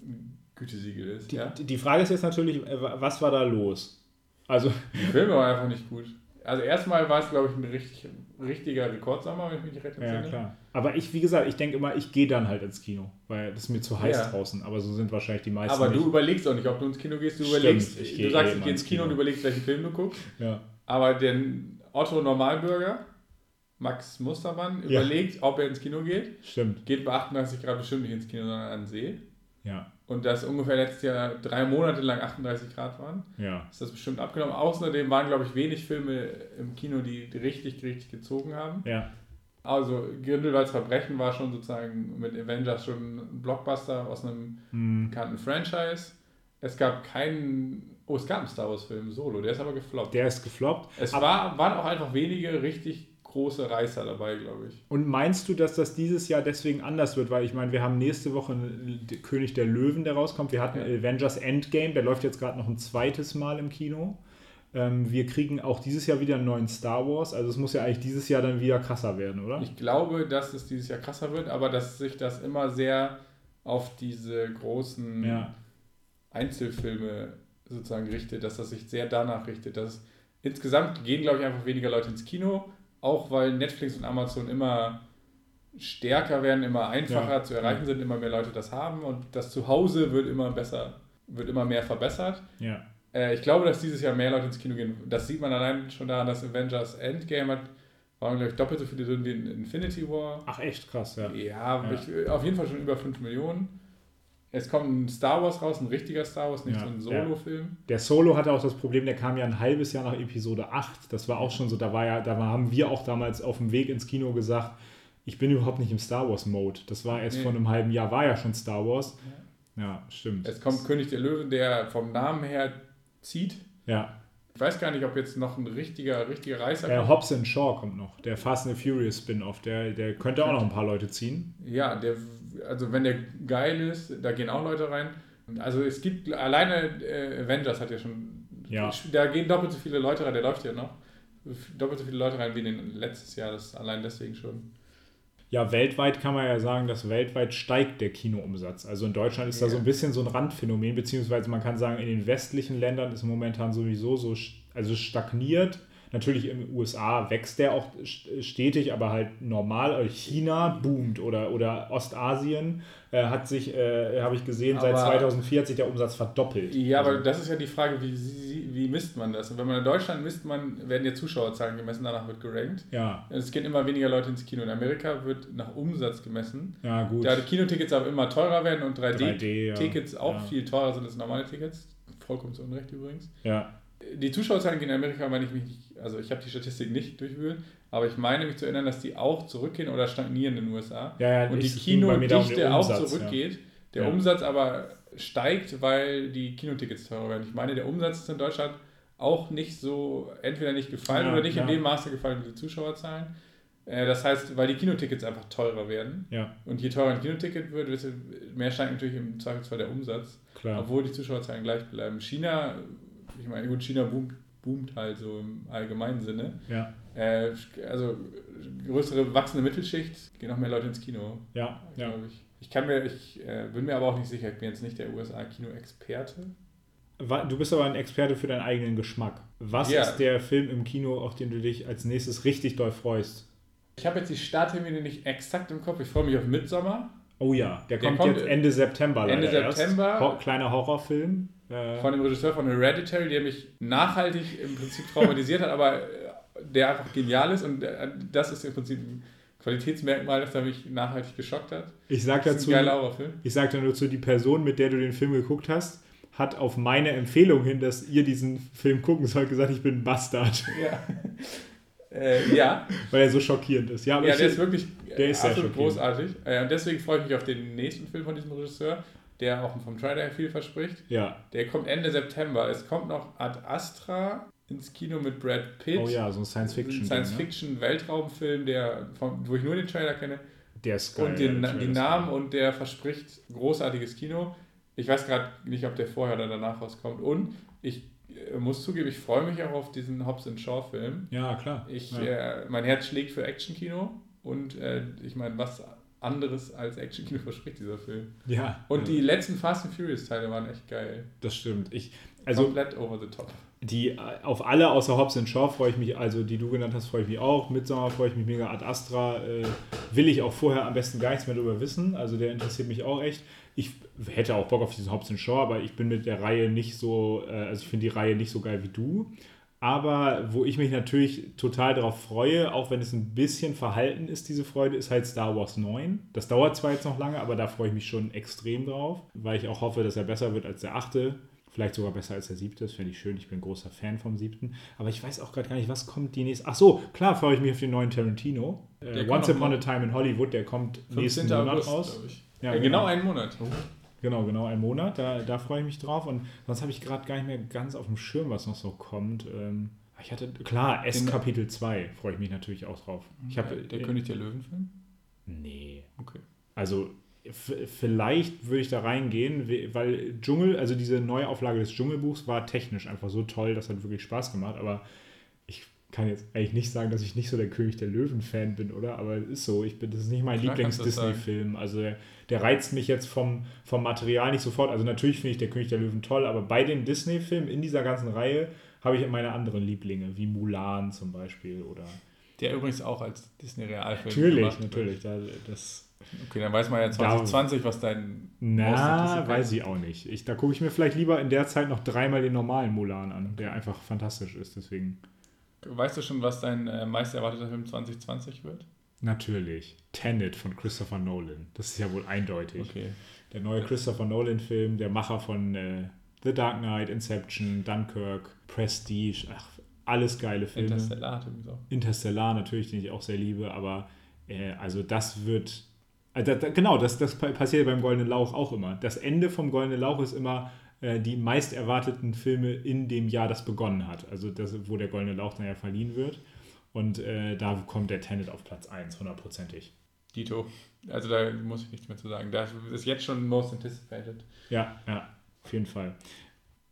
ein Gütesiegel ist. Die, ja? die Frage ist jetzt natürlich, äh, was war da los? Also. Der Film war einfach nicht gut. Also erstmal war es, glaube ich, ein richtig, richtiger Rekordsommer, wenn ich mich nicht recht entsinne. Ja, klar. Aber ich, wie gesagt, ich denke immer, ich gehe dann halt ins Kino, weil das ist mir zu heiß ja. draußen. Aber so sind wahrscheinlich die meisten. Aber du nicht. überlegst auch nicht, ob du ins Kino gehst. Du Stimmt, überlegst, du sagst, eh ich gehe ins Kino, Kino und überlegst, welchen Film du guckst. Ja. Aber den Otto Normalbürger, Max Mustermann, ja. überlegt, ob er ins Kino geht. Stimmt. Geht bei 38 Grad bestimmt nicht ins Kino, sondern an den See. Ja. Und das ungefähr letztes Jahr drei Monate lang 38 Grad waren. Ja. Ist das bestimmt abgenommen. Außerdem waren, glaube ich, wenig Filme im Kino, die richtig, richtig gezogen haben. Ja. Also Grindelwalds Verbrechen war schon sozusagen mit Avengers schon ein Blockbuster aus einem hm. bekannten Franchise. Es gab keinen. Oh, es gab einen Star Wars-Film, Solo, der ist aber gefloppt. Der ist gefloppt. Es war, waren auch einfach wenige richtig große Reißer dabei, glaube ich. Und meinst du, dass das dieses Jahr deswegen anders wird? Weil ich meine, wir haben nächste Woche König der Löwen, der rauskommt. Wir hatten ja. Avengers Endgame, der läuft jetzt gerade noch ein zweites Mal im Kino. Ähm, wir kriegen auch dieses Jahr wieder einen neuen Star Wars. Also es muss ja eigentlich dieses Jahr dann wieder krasser werden, oder? Ich glaube, dass es dieses Jahr krasser wird, aber dass sich das immer sehr auf diese großen ja. Einzelfilme sozusagen richtet, dass das sich sehr danach richtet. Dass insgesamt gehen, glaube ich, einfach weniger Leute ins Kino auch weil Netflix und Amazon immer stärker werden, immer einfacher ja. zu erreichen sind, immer mehr Leute das haben und das Zuhause wird immer besser, wird immer mehr verbessert. Ja. Äh, ich glaube, dass dieses Jahr mehr Leute ins Kino gehen. Das sieht man allein schon daran, dass Avengers Endgame hat, waren, glaube ich, doppelt so viele drin wie in Infinity War. Ach, echt krass, ja. Ja, ja. Ich, auf jeden Fall schon über 5 Millionen. Es kommt ein Star Wars raus, ein richtiger Star Wars, nicht ja, so ein Solo-Film. Ja. Der Solo hatte auch das Problem, der kam ja ein halbes Jahr nach Episode 8. Das war auch schon so, da war ja, da haben wir auch damals auf dem Weg ins Kino gesagt, ich bin überhaupt nicht im Star Wars-Mode. Das war erst nee. vor einem halben Jahr, war ja schon Star Wars. Ja, ja stimmt. Es kommt König der Löwen, der vom Namen her zieht. Ja. Ich weiß gar nicht, ob jetzt noch ein richtiger, richtiger Reißer kommt. Hobbs Shaw kommt noch, der Fast and the Furious Spin-off, der, der könnte auch noch ein paar Leute ziehen. Ja, der also wenn der geil ist, da gehen auch Leute rein. Also es gibt alleine äh, Avengers hat ja schon. Ja. Da gehen doppelt so viele Leute rein, der läuft ja noch. Doppelt so viele Leute rein wie in den letztes Jahr, das allein deswegen schon. Ja, weltweit kann man ja sagen, dass weltweit steigt der Kinoumsatz. Also in Deutschland ist ja. da so ein bisschen so ein Randphänomen, beziehungsweise man kann sagen, in den westlichen Ländern ist momentan sowieso so, also stagniert Natürlich in den USA wächst der auch stetig, aber halt normal. China boomt oder, oder Ostasien äh, hat sich, äh, habe ich gesehen, aber, seit 2004 hat sich der Umsatz verdoppelt. Ja, also, aber das ist ja die Frage, wie, wie misst man das? Und wenn man in Deutschland misst, man, werden ja Zuschauerzahlen gemessen, danach wird gerankt. Ja. Es gehen immer weniger Leute ins Kino. In Amerika wird nach Umsatz gemessen. Ja, gut. Da die Kinotickets aber immer teurer werden und 3D-Tickets 3D, ja. auch ja. viel teurer sind als normale Tickets. Vollkommen zu Unrecht übrigens. Ja. Die Zuschauerzahlen gehen in Amerika, meine ich mich nicht, also ich habe die Statistik nicht durchwühlt, aber ich meine mich zu erinnern, dass die auch zurückgehen oder stagnieren in den USA. Ja, ja, und die Kinodichte um auch zurückgeht. Ja. Der ja. Umsatz aber steigt, weil die Kinotickets teurer werden. Ich meine, der Umsatz ist in Deutschland auch nicht so, entweder nicht gefallen ja, oder nicht in dem Maße gefallen wie die Zuschauerzahlen. Äh, das heißt, weil die Kinotickets einfach teurer werden. Ja. Und je teurer ein Kinoticket wird, desto mehr steigt natürlich im Zweifelsfall der Umsatz. Klar. Obwohl die Zuschauerzahlen gleich bleiben. China, ich meine, gut, China boomt, boomt halt so im allgemeinen Sinne. Ja. Äh, also größere wachsende Mittelschicht, gehen noch mehr Leute ins Kino. Ja, ja. Ich. ich kann mir, ich äh, bin mir aber auch nicht sicher, ich bin jetzt nicht der USA-Kino-Experte. Du bist aber ein Experte für deinen eigenen Geschmack. Was ja. ist der Film im Kino, auf den du dich als nächstes richtig doll freust? Ich habe jetzt die Starttermine nicht exakt im Kopf. Ich freue mich auf Midsommer. Oh ja, der, der kommt, kommt, jetzt Ende September. Ende September. Ho kleiner Horrorfilm. Äh von dem Regisseur von Hereditary, der mich nachhaltig im Prinzip traumatisiert hat, aber der einfach genial ist und äh, das ist im Prinzip ein Qualitätsmerkmal, das er mich nachhaltig geschockt hat. Ich sag dazu, ich sag nur zu die Person, mit der du den Film geguckt hast, hat auf meine Empfehlung hin, dass ihr diesen Film gucken sollt, gesagt, ich bin ein Bastard. Ja. Äh, ja. Weil er so schockierend ist. Ja, ja der ist wirklich der ist absolut großartig. Äh, und deswegen freue ich mich auf den nächsten Film von diesem Regisseur, der auch vom Trailer viel verspricht. Ja. Der kommt Ende September. Es kommt noch Ad Astra ins Kino mit Brad Pitt. Oh ja, so ein Science-Fiction. Science-Fiction-Weltraumfilm, der wo ich nur den Trailer kenne. Der ist geil. Und den, die Namen und der verspricht großartiges Kino. Ich weiß gerade nicht, ob der vorher oder danach rauskommt. Und ich äh, muss zugeben, ich freue mich auch auf diesen Hobbs Shaw Film. Ja, klar. Ich, ja. Äh, mein Herz schlägt für Actionkino und äh, ich meine, was anderes als Actionkino verspricht dieser Film. Ja. Und ja. die letzten Fast and Furious Teile waren echt geil. Das stimmt. Ich, also, Komplett over the top. Die, auf alle außer Hobbs Shaw freue ich mich, also die du genannt hast, freue ich mich auch. Midsommar freue ich mich mega. Ad Astra äh, will ich auch vorher am besten gar nichts mehr darüber wissen. Also der interessiert mich auch echt ich hätte auch Bock auf diesen Hobbs Shaw, aber ich bin mit der Reihe nicht so, äh, also ich finde die Reihe nicht so geil wie du. Aber wo ich mich natürlich total darauf freue, auch wenn es ein bisschen verhalten ist, diese Freude, ist halt Star Wars 9. Das dauert zwar jetzt noch lange, aber da freue ich mich schon extrem drauf, weil ich auch hoffe, dass er besser wird als der achte. Vielleicht sogar besser als der siebte, das finde ich schön. Ich bin großer Fan vom siebten. Aber ich weiß auch gerade gar nicht, was kommt die nächste. Ach so, klar freue ich mich auf den neuen Tarantino. Äh, Once Upon a Time in Hollywood, der kommt nächsten Monat August, raus. Ja, genau, genau einen Monat. Genau, genau, einen Monat. Da, da freue ich mich drauf. Und sonst habe ich gerade gar nicht mehr ganz auf dem Schirm, was noch so kommt. Ähm, ich hatte, klar, S Kapitel 2 freue ich mich natürlich auch drauf. Ich hab, der, der König der Löwen-Film? Nee. Okay. Also, vielleicht würde ich da reingehen, weil Dschungel, also diese Neuauflage des Dschungelbuchs war technisch einfach so toll, das hat wirklich Spaß gemacht. Aber kann jetzt eigentlich nicht sagen, dass ich nicht so der König der Löwen-Fan bin, oder? Aber es ist so. Ich bin, das ist nicht mein Lieblings-Disney-Film. Also der, der, reizt mich jetzt vom, vom Material nicht sofort. Also natürlich finde ich der König der Löwen toll, aber bei den Disney-Filmen in dieser ganzen Reihe habe ich meine anderen Lieblinge, wie Mulan zum Beispiel oder. Der übrigens auch als Disney-Realfilm Natürlich, natürlich. Da, das, Okay, dann weiß man ja 2020, da, was dein. Na, weiß ich auch nicht. Ich, da gucke ich mir vielleicht lieber in der Zeit noch dreimal den normalen Mulan an, der einfach fantastisch ist. Deswegen. Weißt du schon, was dein äh, meist erwarteter Film 2020 wird? Natürlich. Tenet von Christopher Nolan. Das ist ja wohl eindeutig. Okay. Der neue Christopher Nolan-Film, der Macher von äh, The Dark Knight, Inception, Dunkirk, Prestige, ach, alles geile Filme. Interstellar übrigens auch. Interstellar natürlich, den ich auch sehr liebe, aber äh, also das wird. Äh, da, da, genau, das, das passiert beim Goldenen Lauch auch immer. Das Ende vom Goldenen Lauch ist immer äh, die meist erwarteten Filme in dem Jahr, das begonnen hat. Also das, wo der Goldene Lauch dann ja verliehen wird. Und äh, da kommt der Tenet auf Platz 1, hundertprozentig. Dito. Also da muss ich nichts mehr zu sagen. Das ist jetzt schon most anticipated. Ja, ja, auf jeden Fall.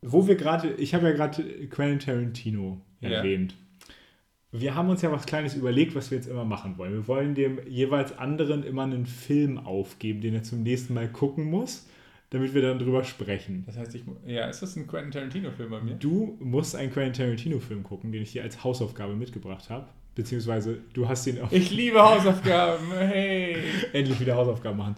Wo wir gerade, ich habe ja gerade Quentin Tarantino erwähnt. Ja. Wir haben uns ja was Kleines überlegt, was wir jetzt immer machen wollen. Wir wollen dem jeweils anderen immer einen Film aufgeben, den er zum nächsten Mal gucken muss damit wir dann drüber sprechen. Das heißt, ich, ja, ist das ein Quentin Tarantino-Film bei mir? Du musst einen Quentin Tarantino-Film gucken, den ich dir als Hausaufgabe mitgebracht habe. Beziehungsweise du hast den auch. Ich liebe Hausaufgaben, hey! [LAUGHS] Endlich wieder Hausaufgaben machen.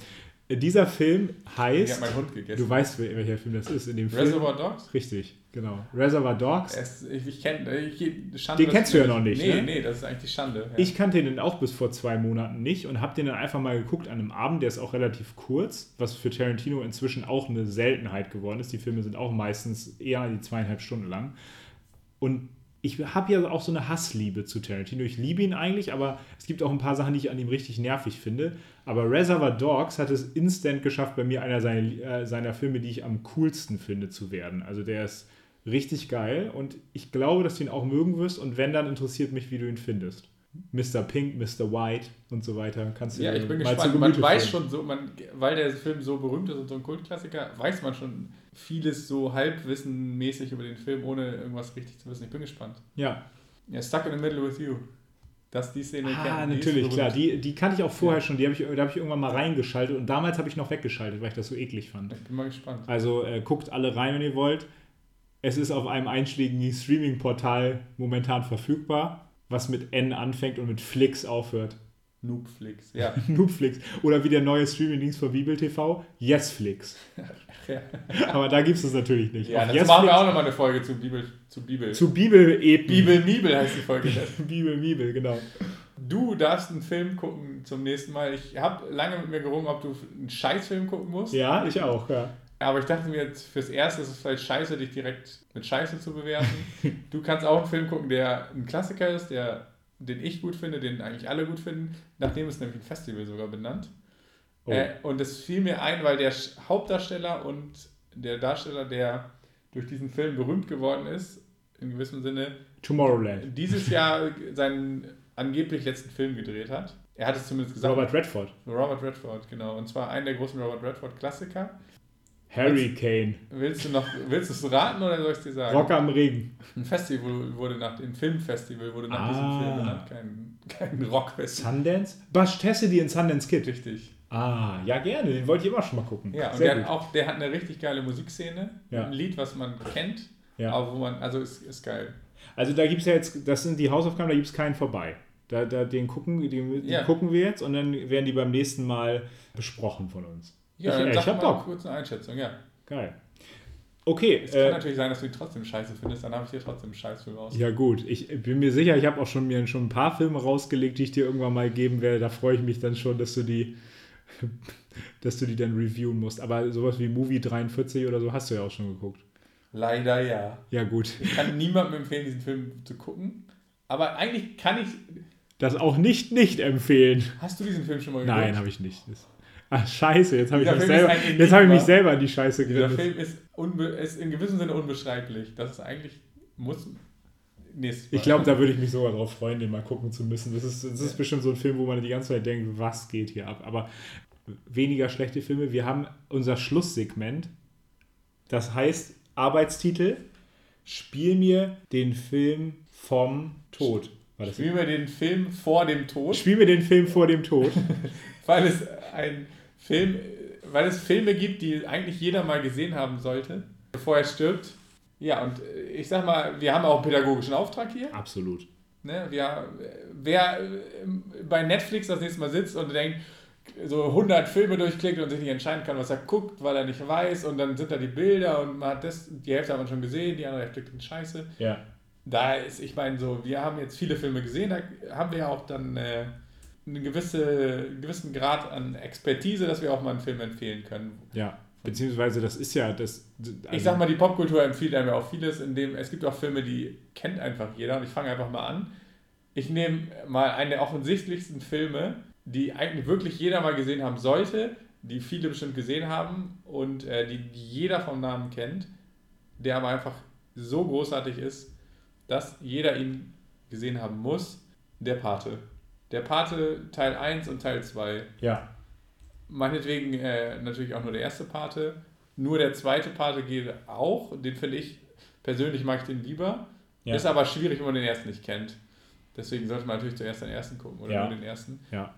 Dieser Film heißt. Ich meinen Hund gegessen. Du weißt, welcher Film das ist. In dem Film, Reservoir Dogs? Richtig, genau. Reservoir Dogs. Es, ich ich kenne. Ich, Den kennst du ja noch nicht, Nee, ne? nee, das ist eigentlich die Schande. Ja. Ich kannte den auch bis vor zwei Monaten nicht und habe den dann einfach mal geguckt an einem Abend, der ist auch relativ kurz, was für Tarantino inzwischen auch eine Seltenheit geworden ist. Die Filme sind auch meistens eher die zweieinhalb Stunden lang. Und ich habe ja auch so eine Hassliebe zu Tarantino. Ich liebe ihn eigentlich, aber es gibt auch ein paar Sachen, die ich an ihm richtig nervig finde. Aber Reservoir Dogs hat es instant geschafft, bei mir einer seiner, äh, seiner Filme, die ich am coolsten finde, zu werden. Also der ist richtig geil und ich glaube, dass du ihn auch mögen wirst und wenn, dann interessiert mich, wie du ihn findest. Mr. Pink, Mr. White und so weiter. Kannst du ja, ich bin gespannt. Man weiß schon so, man, weil der Film so berühmt ist und so ein Kultklassiker, weiß man schon vieles so halbwissenmäßig über den Film, ohne irgendwas richtig zu wissen. Ich bin gespannt. Ja, Ja, Stuck in the Middle with You. Dass die Szene ah, kennt, natürlich, klar. Die, die kannte ich auch vorher schon. Die hab ich, da habe ich irgendwann mal reingeschaltet und damals habe ich noch weggeschaltet, weil ich das so eklig fand. Ich bin mal gespannt. Also äh, guckt alle rein, wenn ihr wollt. Es ist auf einem einschlägigen Streaming-Portal momentan verfügbar, was mit N anfängt und mit Flix aufhört. Noobflix. Ja. [LAUGHS] Noobflix. Oder wie der neue Streaming-Dienst von Bibel TV, Yesflix. ja. [LAUGHS] Aber da gibt es das natürlich nicht. Ja, Auf machen wir auch nochmal eine Folge zu Bibel. Zu Bibel. Zu Bibel-Epen. Bibel Mibel heißt die Folge. [LAUGHS] Bibel, Bibel, genau. Du darfst einen Film gucken zum nächsten Mal. Ich habe lange mit mir gerungen, ob du einen Scheißfilm gucken musst. Ja, ich auch, ja. Aber ich dachte mir jetzt, fürs Erste ist es vielleicht scheiße, dich direkt mit Scheiße zu bewerten. du kannst auch einen Film gucken, der ein Klassiker ist, der, den ich gut finde, den eigentlich alle gut finden. Nachdem ist nämlich ein Festival sogar benannt. Oh. Äh, und es fiel mir ein, weil der Hauptdarsteller und der Darsteller, der durch diesen Film berühmt geworden ist, in gewissem Sinne, Tomorrowland. dieses [LAUGHS] Jahr seinen angeblich letzten Film gedreht hat. Er hat es zumindest gesagt. Robert Redford. Robert Redford, genau. Und zwar einen der großen Robert Redford-Klassiker. Harry Kane. Willst du noch, willst du es raten oder soll ich es dir sagen? Rock am Regen. Ein Festival wurde nach dem Filmfestival wurde nach Ah. diesem Film benannt, kein, kein Rockfestival. Sundance? Bash Cassidy in Sundance Kid. Richtig. Ah, ja, gerne. Den wollte ich immer schon mal gucken. Ja, und Sehr der gut. hat auch, der hat eine richtig geile Musikszene. Ja. Ein Lied, was man kennt, Ja. aber wo man, also ist, ist geil. Also da gibt es ja jetzt, das sind die Hausaufgaben, da gibt es keinen vorbei. Da, da, den gucken, die, die Ja. gucken wir jetzt und dann werden die beim nächsten Mal besprochen von uns. Ja, ich, ich hab Bock. kurz eine Einschätzung, ja. Geil. Okay, Es kann äh, natürlich sein, dass du ihn trotzdem scheiße findest, dann habe ich dir trotzdem einen Scheißfilm aus. ja gut. Ich bin mir sicher, ich habe auch schon mir schon ein paar Filme rausgelegt, die ich dir irgendwann mal geben werde. Da freue ich mich dann schon, dass du die, [LAUGHS] dass du die dann reviewen musst. Aber sowas wie Movie 43 oder so hast du ja auch schon geguckt. Leider ja. Ja gut. Ich kann niemandem empfehlen, diesen Film zu gucken. Aber eigentlich kann ich. Das auch nicht nicht empfehlen. Hast du diesen Film schon mal geguckt? Nein, habe ich nicht. Das, ach, scheiße, jetzt habe ich, mich selber- jetzt habe ich mich selber in die Scheiße Dieser geredet. Film ist, ist in gewissem Sinne unbeschreiblich. Das ist eigentlich. Muss. Ich glaube, da würde ich mich sogar drauf freuen, den mal gucken zu müssen. Das ist, das ist Ja. bestimmt so ein Film, wo man die ganze Zeit denkt, was geht hier ab? Aber weniger schlechte Filme. Wir haben unser Schlusssegment. Das heißt, Arbeitstitel, spiel mir den Film vom Tod. Spielen wir den Film vor dem Tod, Spiel mir den Film vor dem Tod. [LAUGHS] weil es ein Film, weil es Filme gibt, die eigentlich jeder mal gesehen haben sollte, bevor er stirbt. Ja, und äh, ich sag mal, wir haben auch einen pädagogischen Auftrag hier. Absolut. Ne, wir, wer äh, bei Netflix das nächste Mal sitzt und denkt, so 100 Filme durchklickt und sich nicht entscheiden kann, was er guckt, weil er nicht weiß und dann sind da die Bilder und man hat das, die Hälfte hat man schon gesehen, die andere Hälfte klingt scheiße. Ja. Da ist, ich meine, so, wir haben jetzt viele Filme gesehen, da haben wir ja auch dann äh, einen gewisse, gewissen Grad an Expertise, dass wir auch mal einen Film empfehlen können. Ja. Beziehungsweise, das ist ja das. Ich also- sag mal, die Popkultur empfiehlt einem ja auch vieles, in dem es gibt auch Filme, die kennt einfach jeder und ich fange einfach mal an. Ich nehme mal einen der offensichtlichsten Filme, die eigentlich wirklich jeder mal gesehen haben sollte, die viele bestimmt gesehen haben und äh, die, die jeder vom Namen kennt, der aber einfach so großartig ist, dass jeder ihn gesehen haben muss. Der Pate. Der Pate Teil 1 und Teil 2. Ja. Meinetwegen äh, natürlich auch nur der erste Pate. Nur der zweite Pate geht auch. Den finde ich, persönlich mag ich den lieber. Ja. Ist aber schwierig, wenn man den ersten nicht kennt. Deswegen sollte man natürlich zuerst den ersten gucken oder Ja. nur den ersten. Ja.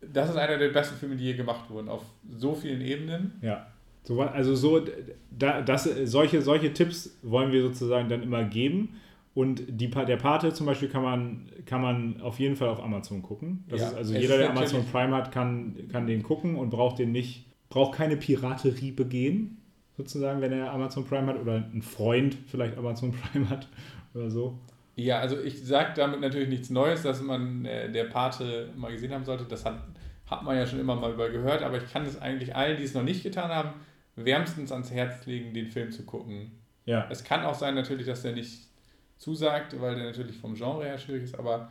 Das ist einer der besten Filme, die je gemacht wurden, auf so vielen Ebenen. Ja. So, also so, da, das, solche, solche Tipps wollen wir sozusagen dann immer geben. Und die, der Pate zum Beispiel kann man, kann man auf jeden Fall auf Amazon gucken. Das Ja, ist also jeder, der Amazon Prime hat, kann, kann den gucken und braucht den nicht, braucht keine Piraterie begehen, sozusagen, wenn er Amazon Prime hat oder ein Freund vielleicht Amazon [LAUGHS] Prime hat oder so. Ja, also ich sage damit natürlich nichts Neues, dass man äh, der Pate mal gesehen haben sollte. Das hat, hat man ja schon immer mal über gehört, aber ich kann es eigentlich allen, die es noch nicht getan haben, wärmstens ans Herz legen, den Film zu gucken. Ja, Es kann auch sein natürlich, dass der nicht zusagt, weil der natürlich vom Genre her schwierig ist, aber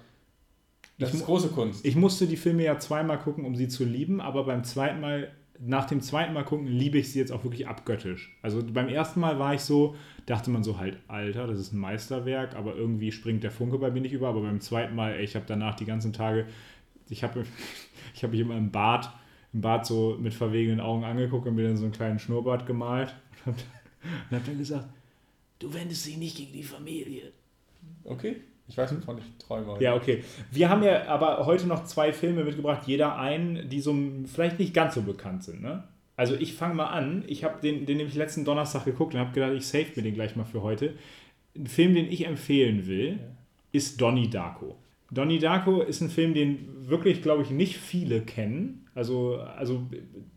das Ich ist große Kunst. Ich musste die Filme ja zweimal gucken, um sie zu lieben, aber beim zweiten Mal, nach dem zweiten Mal gucken, liebe ich sie jetzt auch wirklich abgöttisch. Also beim ersten Mal war ich so, dachte man so halt, Alter, das ist ein Meisterwerk, aber irgendwie springt der Funke bei mir nicht über. Aber beim zweiten Mal, ey, ich habe danach die ganzen Tage, ich habe [LAUGHS] ich hab mich immer im Bad, im Bad so mit verwegenen Augen angeguckt und mir dann so einen kleinen Schnurrbart gemalt [LAUGHS] und habe und hab dann gesagt, du wendest dich nicht gegen die Familie. Okay? Ich weiß, wovon ich träume. Ja, okay. Wir haben ja aber heute noch zwei Filme mitgebracht, jeder einen, die so vielleicht nicht ganz so bekannt sind. Ne? Also ich fange mal an. Ich habe den, den nämlich letzten Donnerstag geguckt und habe gedacht, ich save mir den gleich mal für heute. Ein Film, den ich empfehlen will, ist Donnie Darko. Donnie Darko ist ein Film, den wirklich, glaube ich, nicht viele kennen. Also, also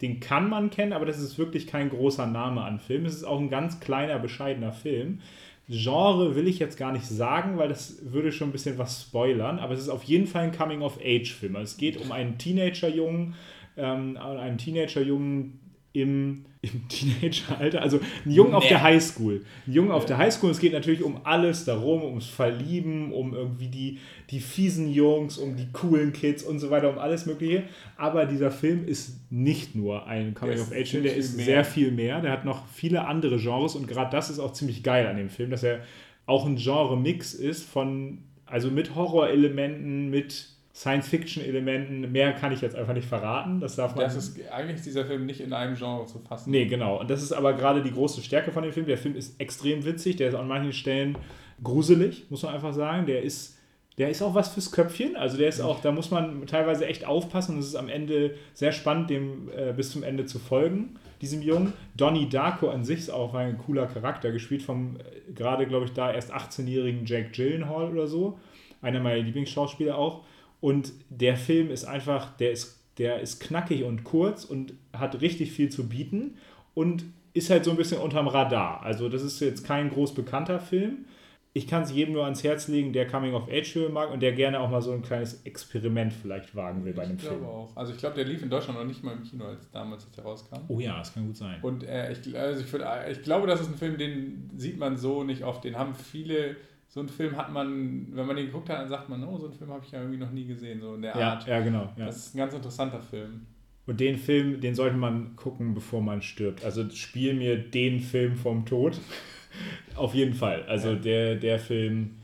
den kann man kennen, aber das ist wirklich kein großer Name an Film. Es ist auch ein ganz kleiner, bescheidener Film. Genre will ich jetzt gar nicht sagen, weil das würde schon ein bisschen was spoilern, aber es ist auf jeden Fall ein Coming-of-Age-Film. Also Es geht um einen Teenager-Jungen, ähm, einen Teenager-Jungen im, im Teenageralter, also einen Jungen auf Nee. der Highschool. Ein Jungen auf der Highschool, es geht natürlich um alles darum, ums Verlieben, um irgendwie die, die fiesen Jungs, um die coolen Kids und so weiter, um alles Mögliche. Aber dieser Film ist nicht nur ein Coming-of-Age-Film, der viel ist mehr. sehr viel mehr. Der hat noch viele andere Genres und gerade das ist auch ziemlich geil an dem Film, dass er auch ein Genre-Mix ist von, also mit Horrorelementen, mit Science-Fiction-Elementen. Mehr kann ich jetzt einfach nicht verraten. Das darf man. Das ist eigentlich ist dieser Film nicht in einem Genre zu fassen. Nee, genau. Und das ist aber gerade die große Stärke von dem Film. Der Film ist extrem witzig, der ist an manchen Stellen gruselig, muss man einfach sagen. Der ist, der ist auch was fürs Köpfchen. Also der ist auch, da muss man teilweise echt aufpassen und es ist am Ende sehr spannend, dem äh, bis zum Ende zu folgen, diesem Jungen. Donnie Darko an sich ist auch ein cooler Charakter, gespielt vom äh, gerade, glaube ich, da erst 18-jährigen Jack Gyllenhaal oder so. Einer meiner Lieblingsschauspieler auch. Und der Film ist einfach, der ist, der ist knackig und kurz und hat richtig viel zu bieten und ist halt so ein bisschen unterm Radar. Also das ist jetzt kein groß bekannter Film. Ich kann es jedem nur ans Herz legen, der Coming-of-Age-Filme mag und der gerne auch mal so ein kleines Experiment vielleicht wagen will bei einem Ich Film. glaube auch. Also ich glaube, der lief in Deutschland noch nicht mal im Kino, als damals als er rauskam. Oh ja, das kann gut sein. Und äh, ich, also ich, würd, ich glaube, das ist ein Film, den sieht man so nicht oft. Den haben viele, so einen Film hat man, wenn man den geguckt hat, dann sagt man, oh, so einen Film habe ich ja irgendwie noch nie gesehen, so in der Ja, Art. ja, genau. Ja. Das ist ein ganz interessanter Film. Und den Film, den sollte man gucken, bevor man stirbt. Also spiel mir den Film vom Tod. [LAUGHS] Auf jeden Fall. Also Ja. der, der Film,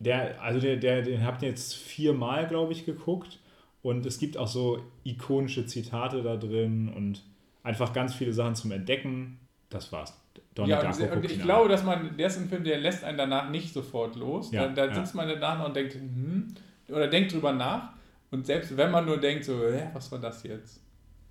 der, also der, der, den habt ihr jetzt viermal, glaube ich, geguckt. Und es gibt auch so ikonische Zitate da drin und einfach ganz viele Sachen zum Entdecken. Das war's. Donnie ja, Darko und, ich glaube, an. dass man, der ist ein Film, der lässt einen danach nicht sofort los. Ja, da da ja. sitzt man danach noch und denkt, hm, oder denkt drüber nach. Und selbst wenn man nur denkt, so, hä, was war das jetzt?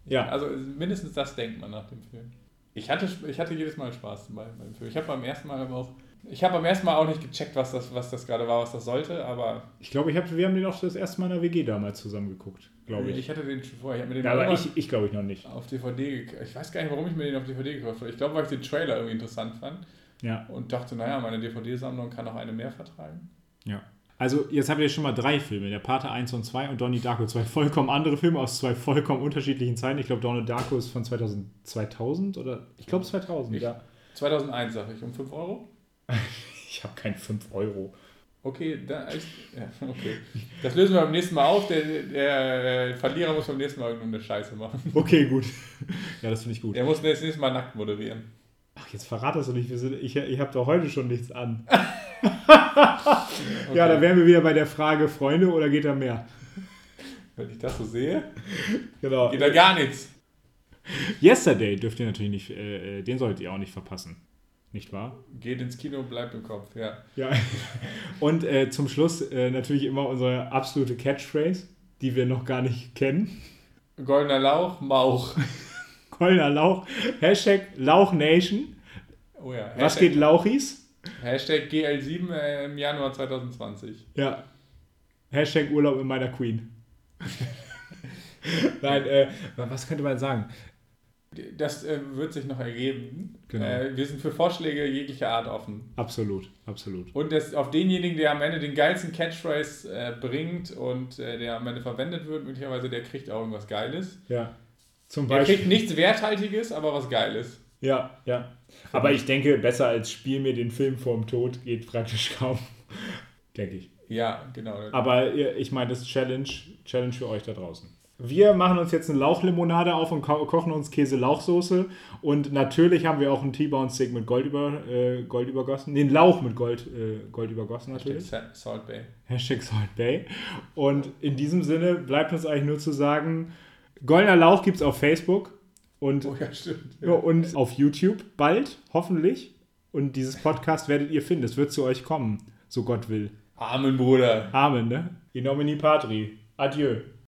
Ja, Also mindestens das denkt man nach dem Film. Ich hatte, ich hatte jedes Mal Spaß bei, beim Film. Ich habe beim ersten Mal aber auch, ich habe beim ersten Mal auch nicht gecheckt, was das, was das gerade war, was das sollte, aber ich glaube, ich hab, wir haben den auch das erste Mal in der WG damals zusammen geguckt, glaube ich. ich hatte den schon vorher. Ich mir den ja, aber ich, ich glaube ich noch nicht. auf DVD. Ich weiß gar nicht, warum ich mir den auf DVD gekauft habe. Ich glaube, weil ich den Trailer irgendwie interessant fand Ja. und dachte, naja, meine DVD-Sammlung kann auch eine mehr vertragen. Ja. Also, jetzt habt ihr schon mal drei Filme: Der Pate 1 und 2 und Donnie Darko. Zwei vollkommen andere Filme aus zwei vollkommen unterschiedlichen Zeiten. Ich glaube, Donnie Darko ist von 2000, 2000 oder? Ich glaube 2000, Ich- ja. 2001, sage ich, um 5 Euro. [LAUGHS] Ich habe kein 5 Euro. Okay, da ist, ja, okay. Das lösen wir beim nächsten Mal auf. Der, der Verlierer muss beim nächsten Mal irgendeine Scheiße machen. Okay, gut. [LAUGHS] Ja, das finde ich gut. Der muss das nächste Mal nackt moderieren. Ach, jetzt verrat das doch nicht. Wir sind, ich ich habe doch heute schon nichts an. [LAUGHS] Okay. Ja, da wären wir wieder bei der Frage: Freunde oder geht da mehr? Wenn ich das so sehe, Genau. geht da gar nichts. Yesterday dürft ihr natürlich nicht, äh, äh, den solltet ihr auch nicht verpassen. Nicht wahr? Geht ins Kino, bleibt im Kopf, ja. Ja. [LAUGHS] Und äh, zum Schluss äh, natürlich immer unsere absolute Catchphrase, die wir noch gar nicht kennen. Goldener Lauch, Mauch. [LAUGHS] Goldener Lauch. Hashtag Lauchnation. Oh ja. Was geht Lauchis? Hashtag GL7 äh, im Januar 2020. Ja. Hashtag Urlaub in meiner Queen. [LAUGHS] Nein, äh, was könnte man sagen? Das äh, wird sich noch ergeben. Genau. Äh, wir sind für Vorschläge jeglicher Art offen. Absolut, absolut. Und das, auf denjenigen, der am Ende den geilsten Catchphrase äh, bringt und äh, der am Ende verwendet wird, möglicherweise, der kriegt auch irgendwas Geiles. Ja. Zum Der Beispiel. kriegt nichts Werthaltiges, aber was Geiles. Ja, ja. Aber ich denke, besser als Spiel mir den Film vorm Tod geht praktisch kaum. [LAUGHS] denke ich. Ja, genau. Aber ihr- ich meine, das ist Challenge, Challenge für euch da draußen. Wir machen uns jetzt eine Lauchlimonade auf und ko kochen uns Käse-Lauchsoße. Und natürlich haben wir auch einen T-Bone-Steak mit Gold, über, äh, Gold übergossen. Den Lauch mit Gold, äh, Gold übergossen natürlich. Sa- Salt Bay. Hashtag Salt Bay. Und in diesem Sinne bleibt uns eigentlich nur zu sagen, Goldener Lauch gibt es auf Facebook und, Oh ja, stimmt. ja, und auf YouTube bald, hoffentlich. Und dieses Podcast werdet ihr finden. Es wird zu euch kommen, so Gott will. Amen, Bruder. Amen, ne? In nomine Patri. Adieu.